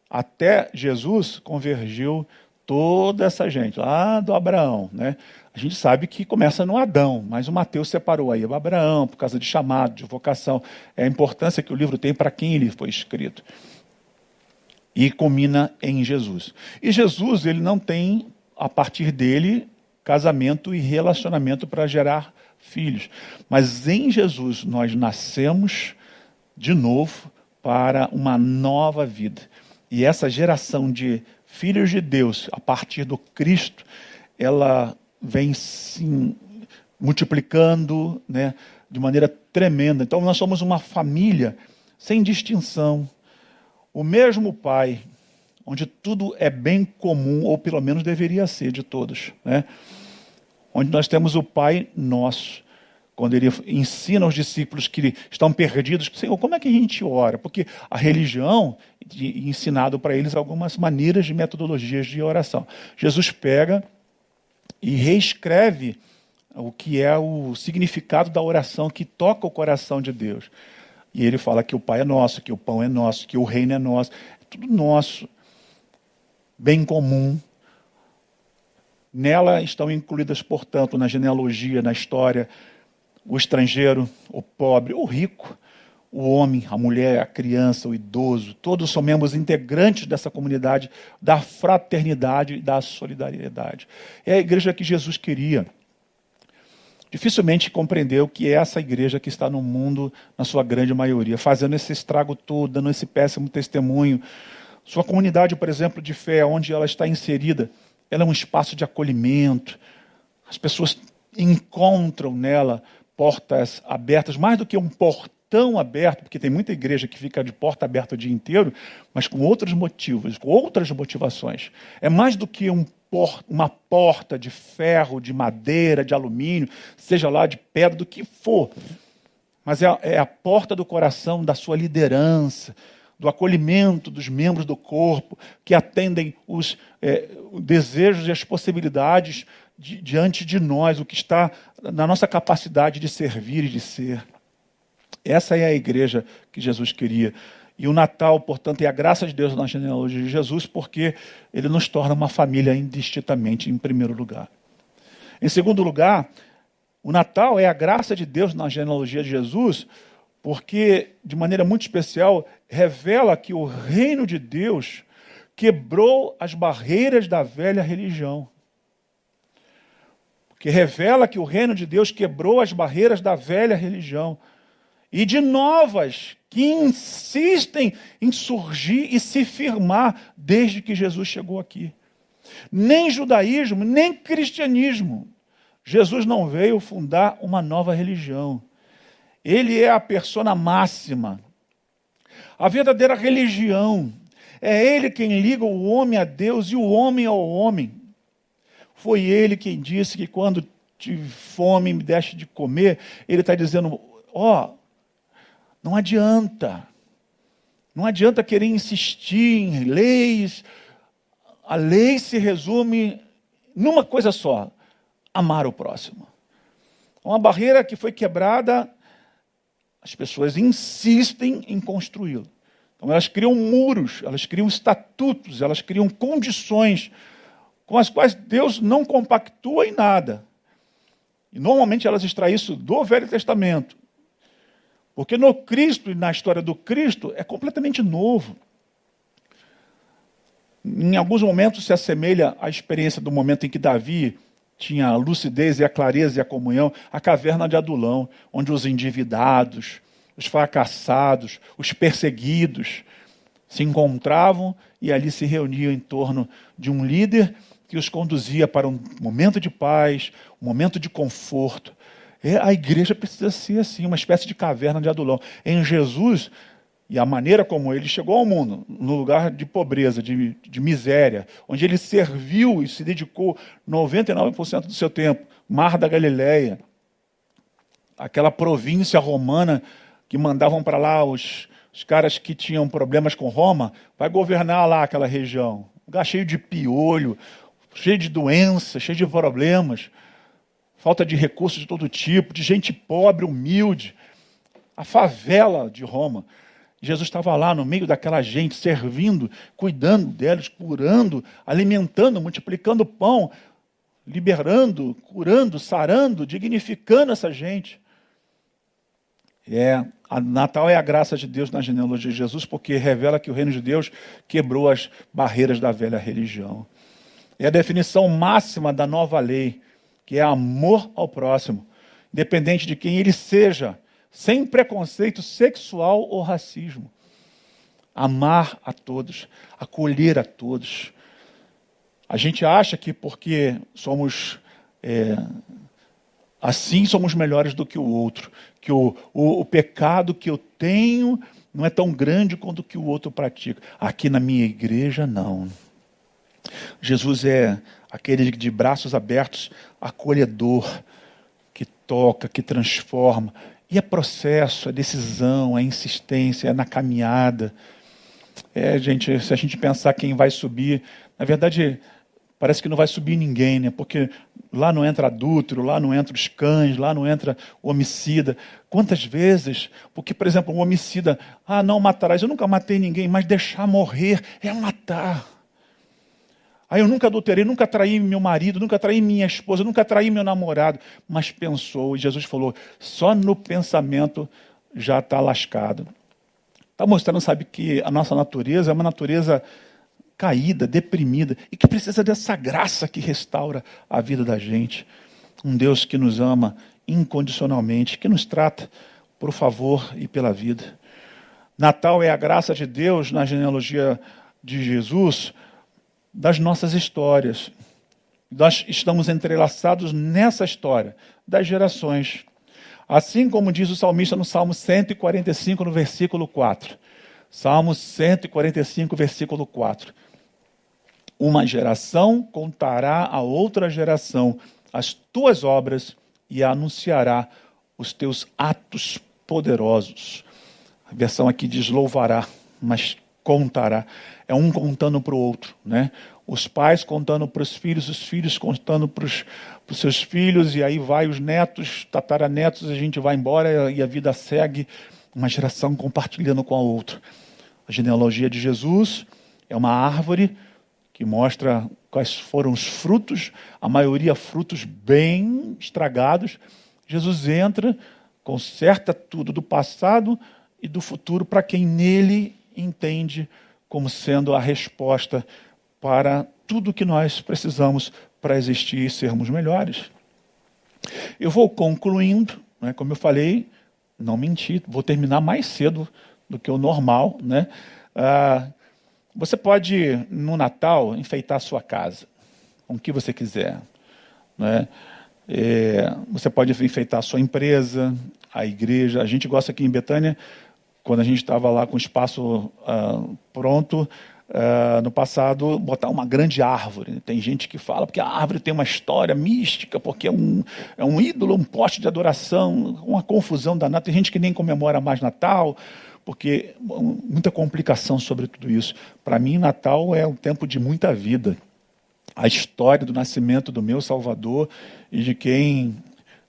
até Jesus convergiu toda essa gente, lá do Abraão. Né? A gente sabe que começa no Adão, mas o Mateus separou aí o Abraão por causa de chamado, de vocação. É a importância que o livro tem para quem ele foi escrito. E culmina em Jesus. E Jesus, ele não tem, a partir dele, casamento e relacionamento para gerar filhos. Mas em Jesus nós nascemos de novo para uma nova vida. E essa geração de filhos de Deus, a partir do Cristo, ela vem se multiplicando né, de maneira tremenda. Então, nós somos uma família sem distinção. O mesmo Pai, onde tudo é bem comum, ou pelo menos deveria ser de todos. Né? Onde nós temos o Pai nosso quando ele ensina aos discípulos que estão perdidos, Senhor, como é que a gente ora? Porque a religião ensinado para eles algumas maneiras de metodologias de oração. Jesus pega e reescreve o que é o significado da oração que toca o coração de Deus. E ele fala que o Pai é nosso, que o pão é nosso, que o reino é nosso, é tudo nosso, bem comum. Nela estão incluídas, portanto, na genealogia, na história, o estrangeiro, o pobre, o rico, o homem, a mulher, a criança, o idoso, todos são membros integrantes dessa comunidade da fraternidade e da solidariedade. É a igreja que Jesus queria. Dificilmente compreendeu que é essa igreja que está no mundo, na sua grande maioria, fazendo esse estrago todo, dando esse péssimo testemunho. Sua comunidade, por exemplo, de fé, onde ela está inserida, ela é um espaço de acolhimento. As pessoas encontram nela portas abertas, mais do que um portão aberto, porque tem muita igreja que fica de porta aberta o dia inteiro, mas com outros motivos, com outras motivações. É mais do que um por, uma porta de ferro, de madeira, de alumínio, seja lá de pedra, do que for. Mas é a, é a porta do coração da sua liderança, do acolhimento dos membros do corpo, que atendem os é, desejos e as possibilidades di, diante de nós, o que está na nossa capacidade de servir e de ser. Essa é a igreja que Jesus queria. E o Natal, portanto, é a graça de Deus na genealogia de Jesus, porque ele nos torna uma família indistintamente, em primeiro lugar. Em segundo lugar, o Natal é a graça de Deus na genealogia de Jesus, porque, de maneira muito especial, revela que o reino de Deus quebrou as barreiras da velha religião que revela que o reino de Deus quebrou as barreiras da velha religião e de novas que insistem em surgir e se firmar desde que Jesus chegou aqui. Nem judaísmo, nem cristianismo. Jesus não veio fundar uma nova religião. Ele é a persona máxima. A verdadeira religião. É ele quem liga o homem a Deus e o homem ao homem. Foi ele quem disse que quando tive fome me deste de comer, ele está dizendo: ó, oh, não adianta, não adianta querer insistir em leis. A lei se resume numa coisa só: amar o próximo. Uma barreira que foi quebrada, as pessoas insistem em construí-la. Então elas criam muros, elas criam estatutos, elas criam condições com as quais Deus não compactua em nada. E normalmente elas extraem isso do Velho Testamento. Porque no Cristo e na história do Cristo é completamente novo. Em alguns momentos se assemelha à experiência do momento em que Davi tinha a lucidez e a clareza e a comunhão, a caverna de Adulão, onde os endividados, os fracassados, os perseguidos se encontravam e ali se reuniam em torno de um líder que os conduzia para um momento de paz, um momento de conforto. É, a igreja precisa ser assim, uma espécie de caverna de Adulão. Em Jesus, e a maneira como ele chegou ao mundo, no lugar de pobreza, de, de miséria, onde ele serviu e se dedicou 99% do seu tempo, Mar da Galileia, aquela província romana que mandavam para lá os, os caras que tinham problemas com Roma, vai governar lá aquela região. Um lugar cheio de piolho, cheio de doenças, cheio de problemas, falta de recursos de todo tipo, de gente pobre, humilde. A favela de Roma. Jesus estava lá no meio daquela gente, servindo, cuidando deles, curando, alimentando, multiplicando pão, liberando, curando, sarando, dignificando essa gente. É, Natal é a graça de Deus na genealogia de Jesus, porque revela que o reino de Deus quebrou as barreiras da velha religião. É a definição máxima da nova lei, que é amor ao próximo, independente de quem ele seja sem preconceito sexual ou racismo. Amar a todos, acolher a todos. A gente acha que porque somos é, assim, somos melhores do que o outro, que o, o, o pecado que eu tenho não é tão grande quanto o que o outro pratica. Aqui na minha igreja, não. Jesus é aquele de braços abertos, acolhedor, que toca, que transforma, e é processo, é decisão, é insistência, é na caminhada. É, gente, se a gente pensar quem vai subir, na verdade, parece que não vai subir ninguém, né? Porque lá não entra adúltero, lá não entra os cães, lá não entra o homicida. Quantas vezes? Porque, por exemplo, um homicida, ah, não matarás. Eu nunca matei ninguém, mas deixar morrer é matar. Ah, eu nunca adulterei, nunca traí meu marido, nunca traí minha esposa, nunca traí meu namorado. Mas pensou, e Jesus falou: só no pensamento já está lascado. Está mostrando, sabe, que a nossa natureza é uma natureza caída, deprimida, e que precisa dessa graça que restaura a vida da gente. Um Deus que nos ama incondicionalmente, que nos trata por favor e pela vida. Natal é a graça de Deus na genealogia de Jesus das nossas histórias. Nós estamos entrelaçados nessa história das gerações. Assim como diz o salmista no Salmo 145, no versículo 4. Salmo 145, versículo 4. Uma geração contará a outra geração as tuas obras e anunciará os teus atos poderosos. A versão aqui diz louvará, mas contará. É um contando para o outro, né? Os pais contando para os filhos, os filhos contando para os, seus filhos, e aí vai os netos, tataranetos, a gente vai embora e a vida segue, uma geração compartilhando com a outra. A genealogia de Jesus é uma árvore que mostra quais foram os frutos, a maioria frutos bem estragados. Jesus entra, conserta tudo do passado e do futuro para quem nele entende como sendo a resposta para tudo que nós precisamos para existir e sermos melhores. Eu vou concluindo, né, como eu falei, não menti, vou terminar mais cedo do que o normal. Né? Ah, você pode, no Natal, enfeitar a sua casa com o que você quiser. Né? É, você pode enfeitar a sua empresa, a igreja. A gente gosta aqui em Betânia quando a gente estava lá com o espaço uh, pronto, uh, no passado, botar uma grande árvore. Tem gente que fala porque a árvore tem uma história mística, porque é um, é um ídolo, um poste de adoração, uma confusão danada. Tem gente que nem comemora mais Natal, porque muita complicação sobre tudo isso. Para mim, Natal é um tempo de muita vida. A história do nascimento do meu Salvador e de quem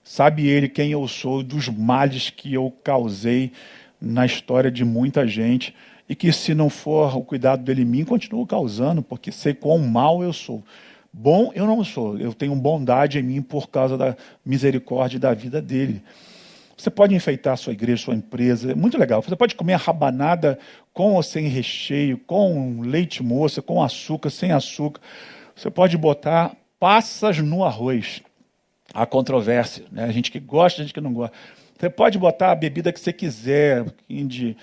sabe ele quem eu sou, dos males que eu causei na história de muita gente e que, se não for o cuidado dele em mim, continuo causando, porque sei quão mal eu sou. Bom eu não sou, eu tenho bondade em mim por causa da misericórdia da vida dele. Você pode enfeitar sua igreja, sua empresa, é muito legal. Você pode comer a rabanada com ou sem recheio, com leite moça, com açúcar, sem açúcar. Você pode botar passas no arroz. Há controvérsia, né? A gente que gosta, a gente que não gosta. Você pode botar a bebida que você quiser de,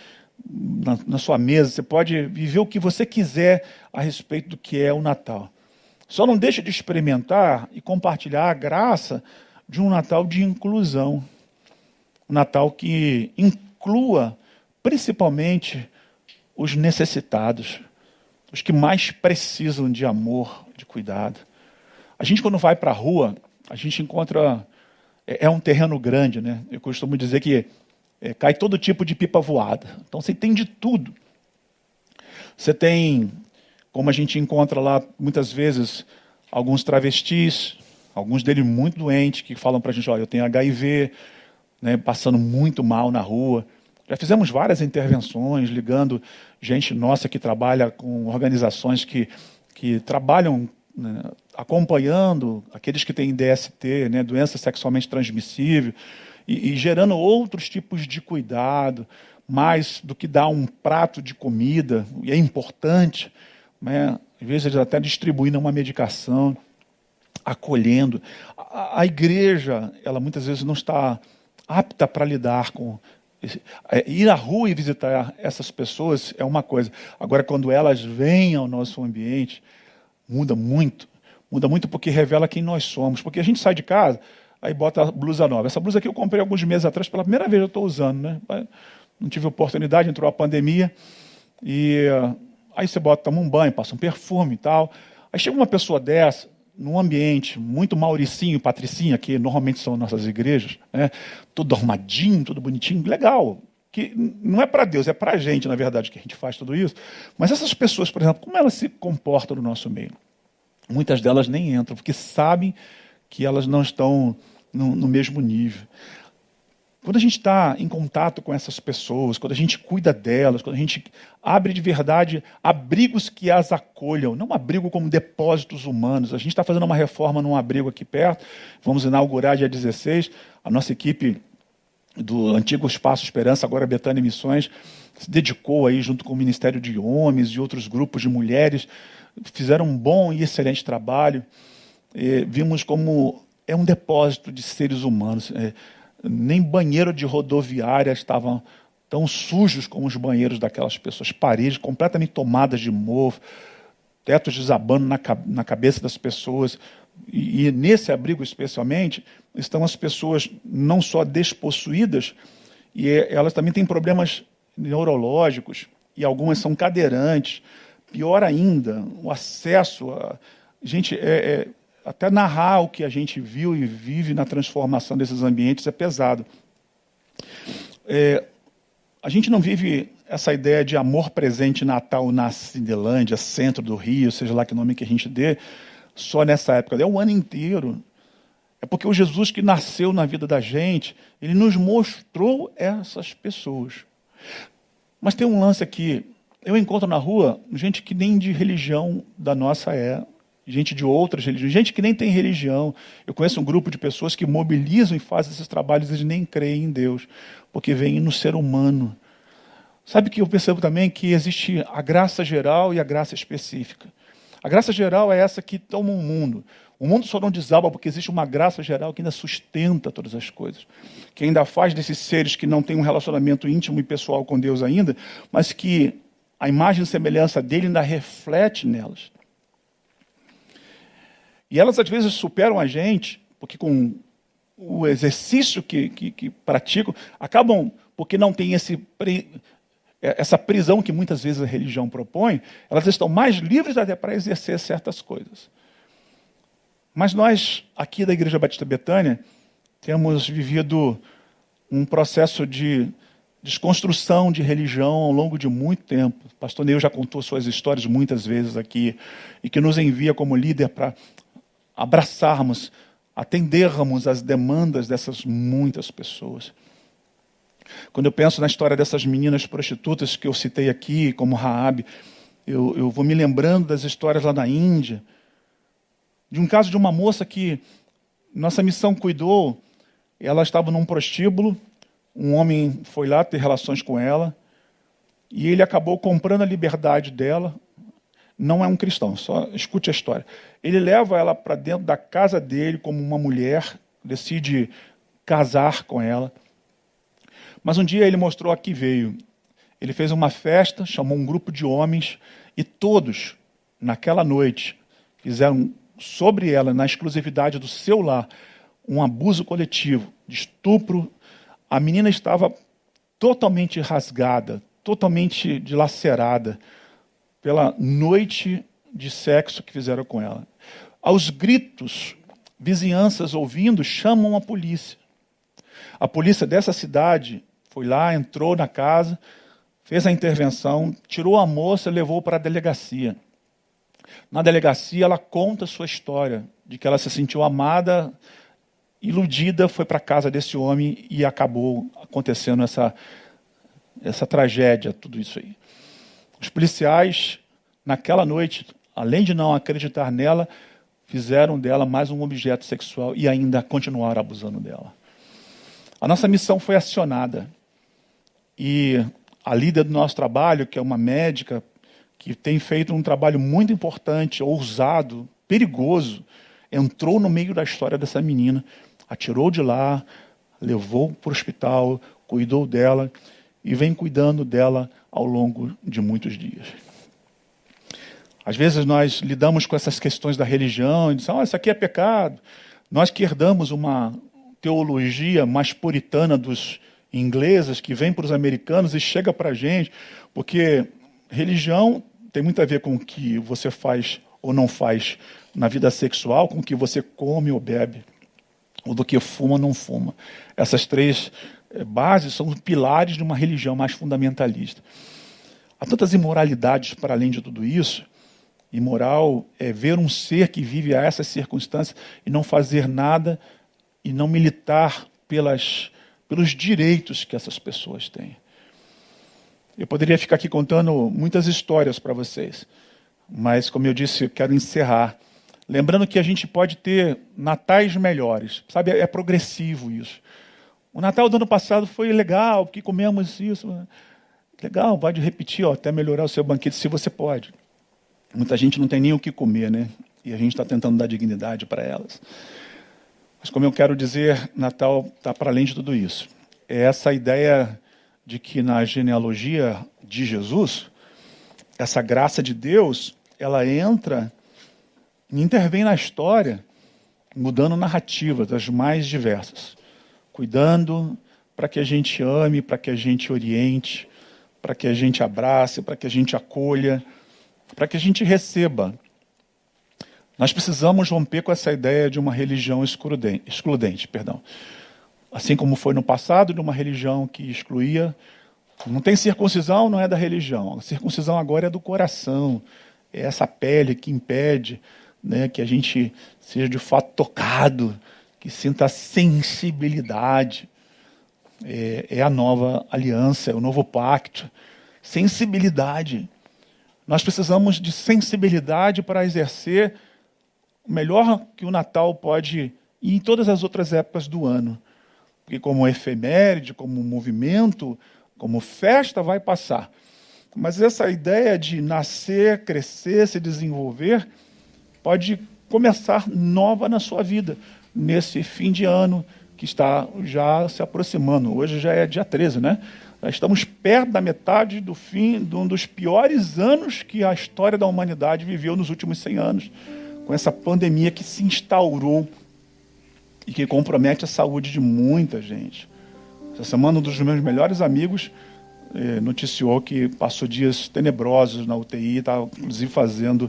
na, na sua mesa, você pode viver o que você quiser a respeito do que é o Natal. Só não deixe de experimentar e compartilhar a graça de um Natal de inclusão. Um Natal que inclua principalmente os necessitados, os que mais precisam de amor, de cuidado. A gente, quando vai para a rua, a gente encontra. É, é, um terreno grande, né? Eu costumo dizer que é, cai todo tipo de pipa voada. Então você tem de tudo. Você tem, como a gente encontra lá muitas vezes, alguns travestis, alguns deles muito doentes, que falam para a gente: olha, eu tenho HIV, né, passando muito mal na rua. Já fizemos várias intervenções ligando gente nossa que trabalha com organizações que, que trabalham né, acompanhando aqueles que têm DST, né, doença sexualmente transmissível, e, e, gerando outros tipos de cuidado, mais do que dar um prato de comida, e é importante, né, às vezes eles até distribuindo uma medicação, acolhendo. A, a igreja, ela muitas vezes não está apta para lidar com é, ir à rua e visitar essas pessoas é uma coisa. Agora, quando elas vêm ao nosso ambiente, muda muito. Muda muito porque revela quem nós somos. Porque a gente sai de casa, aí bota a blusa nova. Essa blusa aqui eu comprei alguns meses atrás, pela primeira vez eu estou usando. Né? Não tive oportunidade, entrou a pandemia. E aí você bota, toma um banho, passa um perfume e tal. Aí chega uma pessoa dessa, num ambiente muito mauricinho, patricinha, que normalmente são nossas igrejas, né? tudo arrumadinho, tudo bonitinho, legal. Que não é para Deus, é para a gente, na verdade, que a gente faz tudo isso. Mas essas pessoas, por exemplo, como elas se comportam no nosso meio? Muitas delas nem entram, porque sabem que elas não estão no, no mesmo nível. Quando a gente está em contato com essas pessoas, quando a gente cuida delas, quando a gente abre de verdade abrigos que as acolham, não abrigo como depósitos humanos. A gente está fazendo uma reforma num abrigo aqui perto, vamos inaugurar dia 16. A nossa equipe do antigo Espaço Esperança, agora Betânia Missões, se dedicou aí junto com o Ministério de Homens e outros grupos de mulheres, fizeram um bom e excelente trabalho. E vimos como é um depósito de seres humanos. É, nem banheiro de rodoviária estavam tão sujos como os banheiros daquelas pessoas, paredes completamente tomadas de mofo, tetos desabando na, na cabeça das pessoas. E, e, nesse abrigo, especialmente, estão as pessoas não só despossuídas, e elas também têm problemas neurológicos, e algumas são cadeirantes. Pior ainda, o acesso a. Gente, é, é até narrar o que a gente viu e vive na transformação desses ambientes é pesado. É, a gente não vive essa ideia de amor presente Natal na Cindelândia, centro do Rio, seja lá que nome que a gente dê, só nessa época. É o ano inteiro. É porque o Jesus que nasceu na vida da gente, ele nos mostrou essas pessoas. Mas tem um lance aqui. Eu encontro na rua gente que nem de religião da nossa é, gente de outras religiões, gente que nem tem religião. Eu conheço um grupo de pessoas que mobilizam e fazem esses trabalhos e nem creem em Deus, porque veem no ser humano. Sabe que eu percebo também que existe a graça geral e a graça específica. A graça geral é essa que toma o um mundo. O mundo só não desaba porque existe uma graça geral que ainda sustenta todas as coisas, que ainda faz desses seres que não têm um relacionamento íntimo e pessoal com Deus ainda, mas que a imagem e semelhança dele ainda reflete nelas. E elas às vezes superam a gente, porque com o exercício que, que, que praticam, acabam, porque não tem esse, essa prisão que muitas vezes a religião propõe, elas estão mais livres até para exercer certas coisas. Mas nós, aqui da Igreja Batista Betânia, temos vivido um processo de desconstrução de religião ao longo de muito tempo. O pastor Neu já contou suas histórias muitas vezes aqui, e que nos envia como líder para abraçarmos, atendermos as demandas dessas muitas pessoas. Quando eu penso na história dessas meninas prostitutas que eu citei aqui, como Raab, eu, eu vou me lembrando das histórias lá na Índia, de um caso de uma moça que nossa missão cuidou, ela estava num prostíbulo, um homem foi lá ter relações com ela, e ele acabou comprando a liberdade dela, não é um cristão, só escute a história. Ele leva ela para dentro da casa dele como uma mulher, decide casar com ela. Mas um dia ele mostrou a que veio. Ele fez uma festa, chamou um grupo de homens e todos, naquela noite, fizeram sobre ela, na exclusividade do seu lar, um abuso coletivo, de estupro. A menina estava totalmente rasgada, totalmente dilacerada pela noite de sexo que fizeram com ela. Aos gritos, vizinhanças ouvindo, chamam a polícia. A polícia dessa cidade foi lá, entrou na casa, fez a intervenção, tirou a moça e levou para a delegacia. Na delegacia, ela conta sua história, de que ela se sentiu amada, iludida, foi para a casa desse homem e acabou acontecendo essa, essa tragédia, tudo isso aí. Os policiais, naquela noite, além de não acreditar nela, fizeram dela mais um objeto sexual e ainda continuaram abusando dela. A nossa missão foi acionada e a líder do nosso trabalho, que é uma médica, que tem feito um trabalho muito importante, ousado, perigoso, entrou no meio da história dessa menina, atirou de lá, levou para o hospital, cuidou dela e vem cuidando dela ao longo de muitos dias. Às vezes nós lidamos com essas questões da religião e dizemos, oh, isso aqui é pecado. Nós que herdamos uma teologia mais puritana dos ingleses, que vem para os americanos e chega para a gente, porque religião tem muito a ver com o que você faz ou não faz na vida sexual, com o que você come ou bebe, ou do que fuma ou não fuma. Essas três eh, bases são pilares de uma religião mais fundamentalista. Há tantas imoralidades para além de tudo isso. Imoral é ver um ser que vive a essas circunstâncias e não fazer nada e não militar pelas, pelos direitos que essas pessoas têm. Eu poderia ficar aqui contando muitas histórias para vocês, mas, como eu disse, eu quero encerrar. Lembrando que a gente pode ter natais melhores, sabe? É progressivo isso. O Natal do ano passado foi legal, porque comemos isso. Legal, pode repetir, ó, até melhorar o seu banquete, se você pode. Muita gente não tem nem o que comer, né? E a gente está tentando dar dignidade para elas. Mas, como eu quero dizer, Natal está para além de tudo isso. É essa ideia de que na genealogia de Jesus, essa graça de Deus, ela entra intervém na história, mudando narrativas das mais diversas, cuidando para que a gente ame, para que a gente oriente, para que a gente abrace, para que a gente acolha, para que a gente receba. Nós precisamos romper com essa ideia de uma religião excludente, excludente perdão assim como foi no passado, de uma religião que excluía. Não tem circuncisão, não é da religião. A circuncisão agora é do coração. É essa pele que impede né, que a gente seja de fato tocado, que sinta sensibilidade. É, é a nova aliança, é o novo pacto. Sensibilidade. Nós precisamos de sensibilidade para exercer o melhor que o Natal pode e em todas as outras épocas do ano. Porque, como efeméride, como movimento, como festa, vai passar. Mas essa ideia de nascer, crescer, se desenvolver, pode começar nova na sua vida, nesse fim de ano que está já se aproximando. Hoje já é dia 13, né? Estamos perto da metade do fim de um dos piores anos que a história da humanidade viveu nos últimos 100 anos, com essa pandemia que se instaurou e que compromete a saúde de muita gente. Essa semana, um dos meus melhores amigos eh, noticiou que passou dias tenebrosos na UTI, estava inclusive fazendo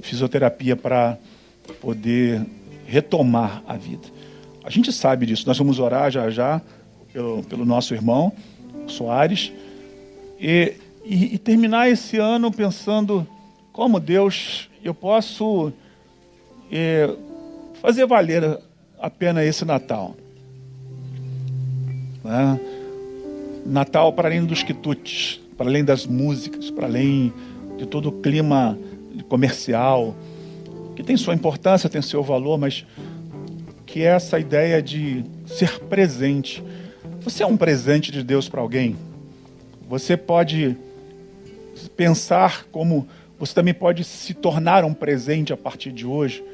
fisioterapia para poder retomar a vida. A gente sabe disso, nós vamos orar já já pelo, pelo nosso irmão Soares e, e, e terminar esse ano pensando como Deus eu posso eh, fazer valer apenas esse Natal. Né? Natal para além dos quitutes, para além das músicas, para além de todo o clima comercial, que tem sua importância, tem seu valor, mas que é essa ideia de ser presente. Você é um presente de Deus para alguém? Você pode pensar como você também pode se tornar um presente a partir de hoje,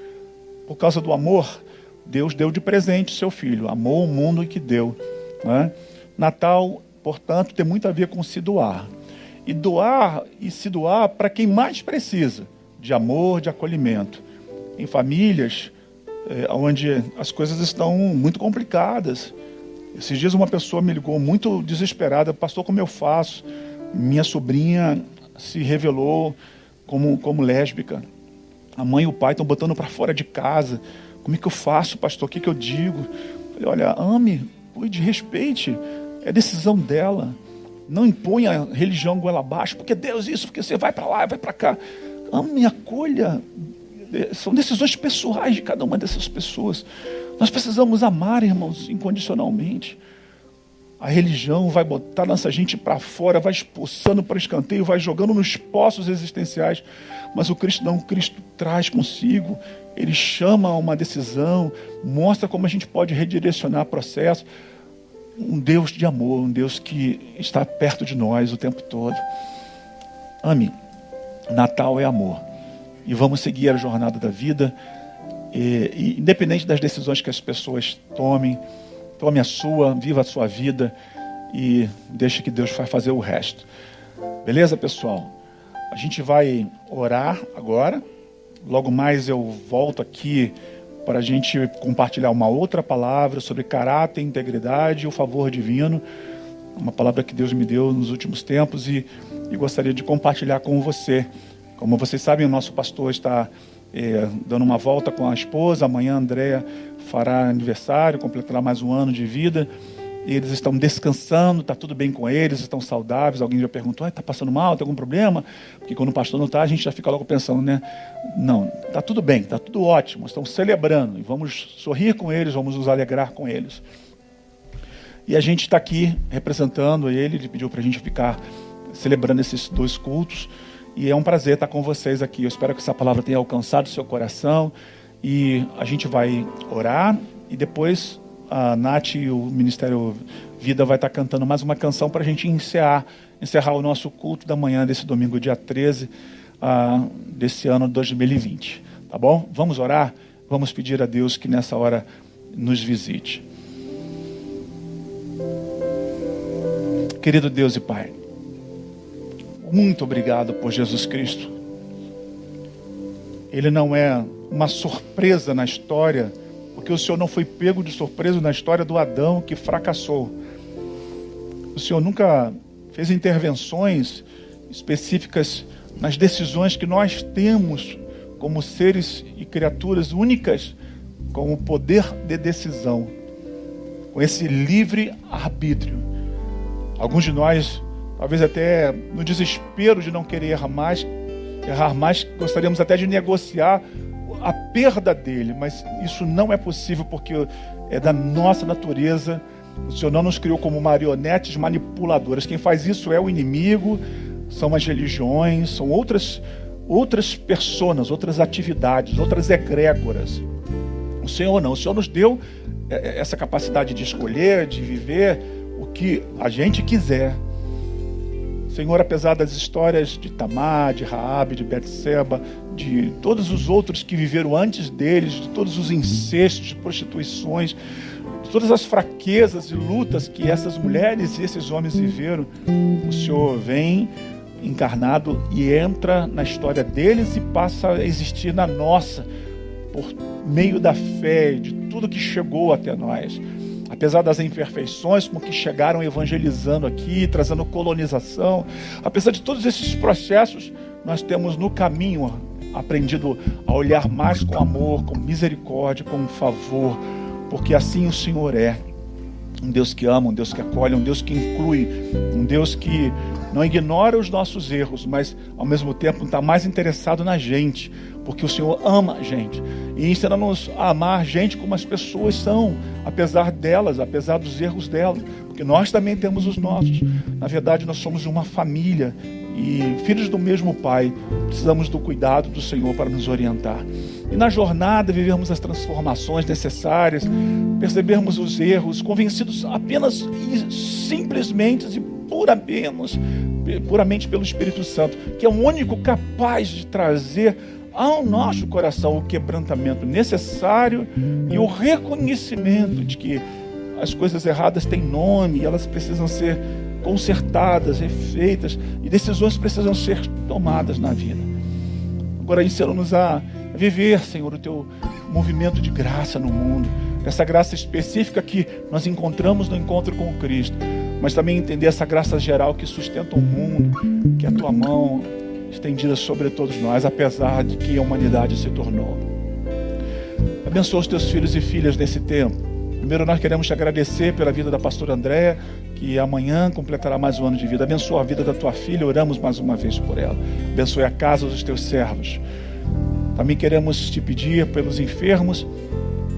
por causa do amor Deus deu de presente seu filho, amou o mundo e que deu. Né? Natal, portanto, tem muito a ver com se doar. E doar e se doar para quem mais precisa de amor, de acolhimento. em famílias é, onde as coisas estão muito complicadas. Esses dias uma pessoa me ligou muito desesperada, pastor, como eu faço? Minha sobrinha se revelou como, como lésbica. A mãe e o pai estão botando para fora de casa. Como é que eu faço, pastor? O que, que eu digo? Falei, olha, ame, cuide, respeite. É decisão dela. Não imponha a religião goela abaixo, porque Deus isso, porque você vai para lá, vai para cá. Ame acolha. São decisões pessoais de cada uma dessas pessoas. Nós precisamos amar, irmãos, incondicionalmente. A religião vai botar nossa gente para fora, vai expulsando para escanteio, vai jogando nos poços existenciais. Mas o Cristo não, o Cristo traz consigo, ele chama a uma decisão, mostra como a gente pode redirecionar o processo. Um Deus de amor, um Deus que está perto de nós o tempo todo. Ame. Natal é amor. E vamos seguir a jornada da vida, e, e, independente das decisões que as pessoas tomem Tome a sua, viva a sua vida e deixe que Deus vai fazer o resto. Beleza, pessoal? A gente vai orar agora. Logo mais eu volto aqui para a gente compartilhar uma outra palavra sobre caráter, integridade e o favor divino. Uma palavra que Deus me deu nos últimos tempos e, e gostaria de compartilhar com você. Como vocês sabem, o nosso pastor está é, dando uma volta com a esposa. Amanhã a fará aniversário, completará mais um ano de vida. E eles estão descansando, está tudo bem com eles, estão saudáveis. Alguém já perguntou: está passando mal, tem algum problema? Porque quando o pastor não está, a gente já fica logo pensando, né? Não, está tudo bem, está tudo ótimo. Estão celebrando e vamos sorrir com eles, vamos nos alegrar com eles. E a gente está aqui representando ele, ele pediu para a gente ficar celebrando esses dois cultos. E é um prazer estar com vocês aqui. Eu espero que essa palavra tenha alcançado o seu coração. E a gente vai orar e depois a Nath e o Ministério Vida vai estar cantando mais uma canção para a gente encerrar, encerrar o nosso culto da manhã desse domingo, dia 13 uh, desse ano 2020. Tá bom? Vamos orar? Vamos pedir a Deus que nessa hora nos visite. Querido Deus e Pai, muito obrigado por Jesus Cristo. Ele não é uma surpresa na história, porque o Senhor não foi pego de surpresa na história do Adão que fracassou. O Senhor nunca fez intervenções específicas nas decisões que nós temos como seres e criaturas únicas com o poder de decisão, com esse livre arbítrio. Alguns de nós talvez até no desespero de não querer errar mais, errar mais, gostaríamos até de negociar a perda dele, mas isso não é possível porque é da nossa natureza. O Senhor não nos criou como marionetes manipuladoras. Quem faz isso é o inimigo, são as religiões, são outras outras personas, outras atividades, outras egrégoras. O Senhor não. O Senhor nos deu é, é, essa capacidade de escolher, de viver o que a gente quiser. Senhor, apesar das histórias de Tamar, de Raabe, de Betseba, de todos os outros que viveram antes deles, de todos os incestos, prostituições, de todas as fraquezas e lutas que essas mulheres e esses homens viveram, o Senhor vem encarnado e entra na história deles e passa a existir na nossa, por meio da fé, de tudo que chegou até nós apesar das imperfeições com que chegaram evangelizando aqui, trazendo colonização, apesar de todos esses processos, nós temos no caminho aprendido a olhar mais com amor, com misericórdia, com favor, porque assim o Senhor é. Um Deus que ama, um Deus que acolhe, um Deus que inclui, um Deus que não ignora os nossos erros, mas ao mesmo tempo está mais interessado na gente, porque o Senhor ama a gente e ensina-nos a amar a gente como as pessoas são, apesar delas, apesar dos erros delas, porque nós também temos os nossos. Na verdade, nós somos uma família e filhos do mesmo Pai, precisamos do cuidado do Senhor para nos orientar. E na jornada vivermos as transformações necessárias, percebermos os erros, convencidos apenas e simplesmente e puramente, puramente pelo Espírito Santo, que é o único capaz de trazer ao nosso coração o quebrantamento necessário e o reconhecimento de que as coisas erradas têm nome e elas precisam ser consertadas, refeitas e decisões precisam ser tomadas na vida. Agora ensina-nos a a viver, Senhor, o teu movimento de graça no mundo, essa graça específica que nós encontramos no encontro com Cristo, mas também entender essa graça geral que sustenta o mundo, que é a tua mão estendida sobre todos nós, apesar de que a humanidade se tornou. Abençoa os teus filhos e filhas nesse tempo. Primeiro, nós queremos te agradecer pela vida da pastora Andréa, que amanhã completará mais um ano de vida. Abençoa a vida da tua filha, oramos mais uma vez por ela. Abençoe a casa dos teus servos. Também queremos te pedir pelos enfermos,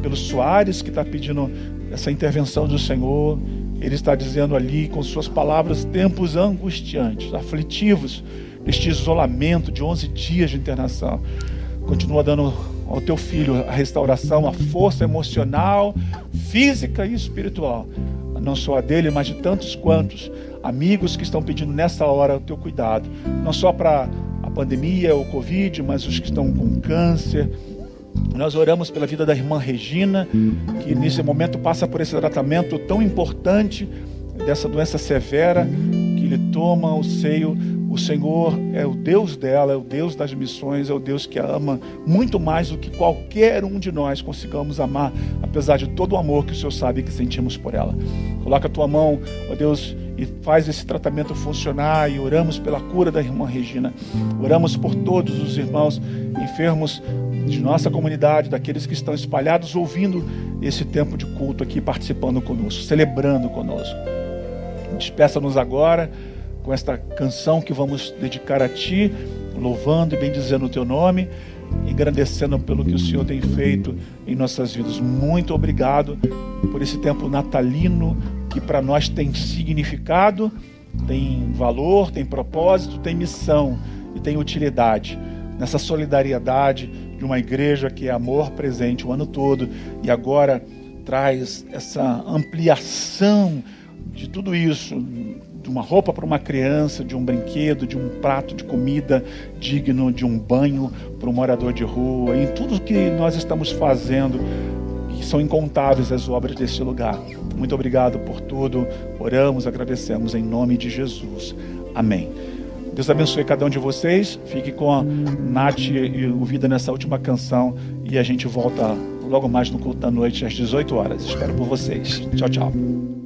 pelo Soares, que está pedindo essa intervenção do Senhor. Ele está dizendo ali, com suas palavras, tempos angustiantes, aflitivos, este isolamento de 11 dias de internação. Continua dando ao teu filho a restauração, a força emocional, física e espiritual. Não só a dele, mas de tantos quantos amigos que estão pedindo nessa hora o teu cuidado. Não só para a pandemia, o Covid, mas os que estão com câncer. Nós oramos pela vida da irmã Regina, que nesse momento passa por esse tratamento tão importante dessa doença severa, que lhe toma o seio o Senhor é o Deus dela, é o Deus das missões, é o Deus que a ama muito mais do que qualquer um de nós consigamos amar, apesar de todo o amor que o Senhor sabe que sentimos por ela. Coloca a tua mão, ó Deus, e faz esse tratamento funcionar e oramos pela cura da irmã Regina. Oramos por todos os irmãos enfermos de nossa comunidade, daqueles que estão espalhados ouvindo esse tempo de culto aqui, participando conosco, celebrando conosco. Despeça-nos agora com esta canção que vamos dedicar a Ti, louvando e bendizendo o Teu nome, agradecendo pelo que o Senhor tem feito em nossas vidas. Muito obrigado por esse tempo natalino que para nós tem significado, tem valor, tem propósito, tem missão e tem utilidade. Nessa solidariedade de uma igreja que é amor presente o ano todo e agora traz essa ampliação de tudo isso de uma roupa para uma criança, de um brinquedo, de um prato de comida digno, de um banho para um morador de rua, em tudo que nós estamos fazendo, que são incontáveis as obras desse lugar. Muito obrigado por tudo. Oramos, agradecemos em nome de Jesus. Amém. Deus abençoe cada um de vocês. Fique com a Nath e o Vida nessa última canção e a gente volta logo mais no culto da noite às 18 horas. Espero por vocês. Tchau, tchau.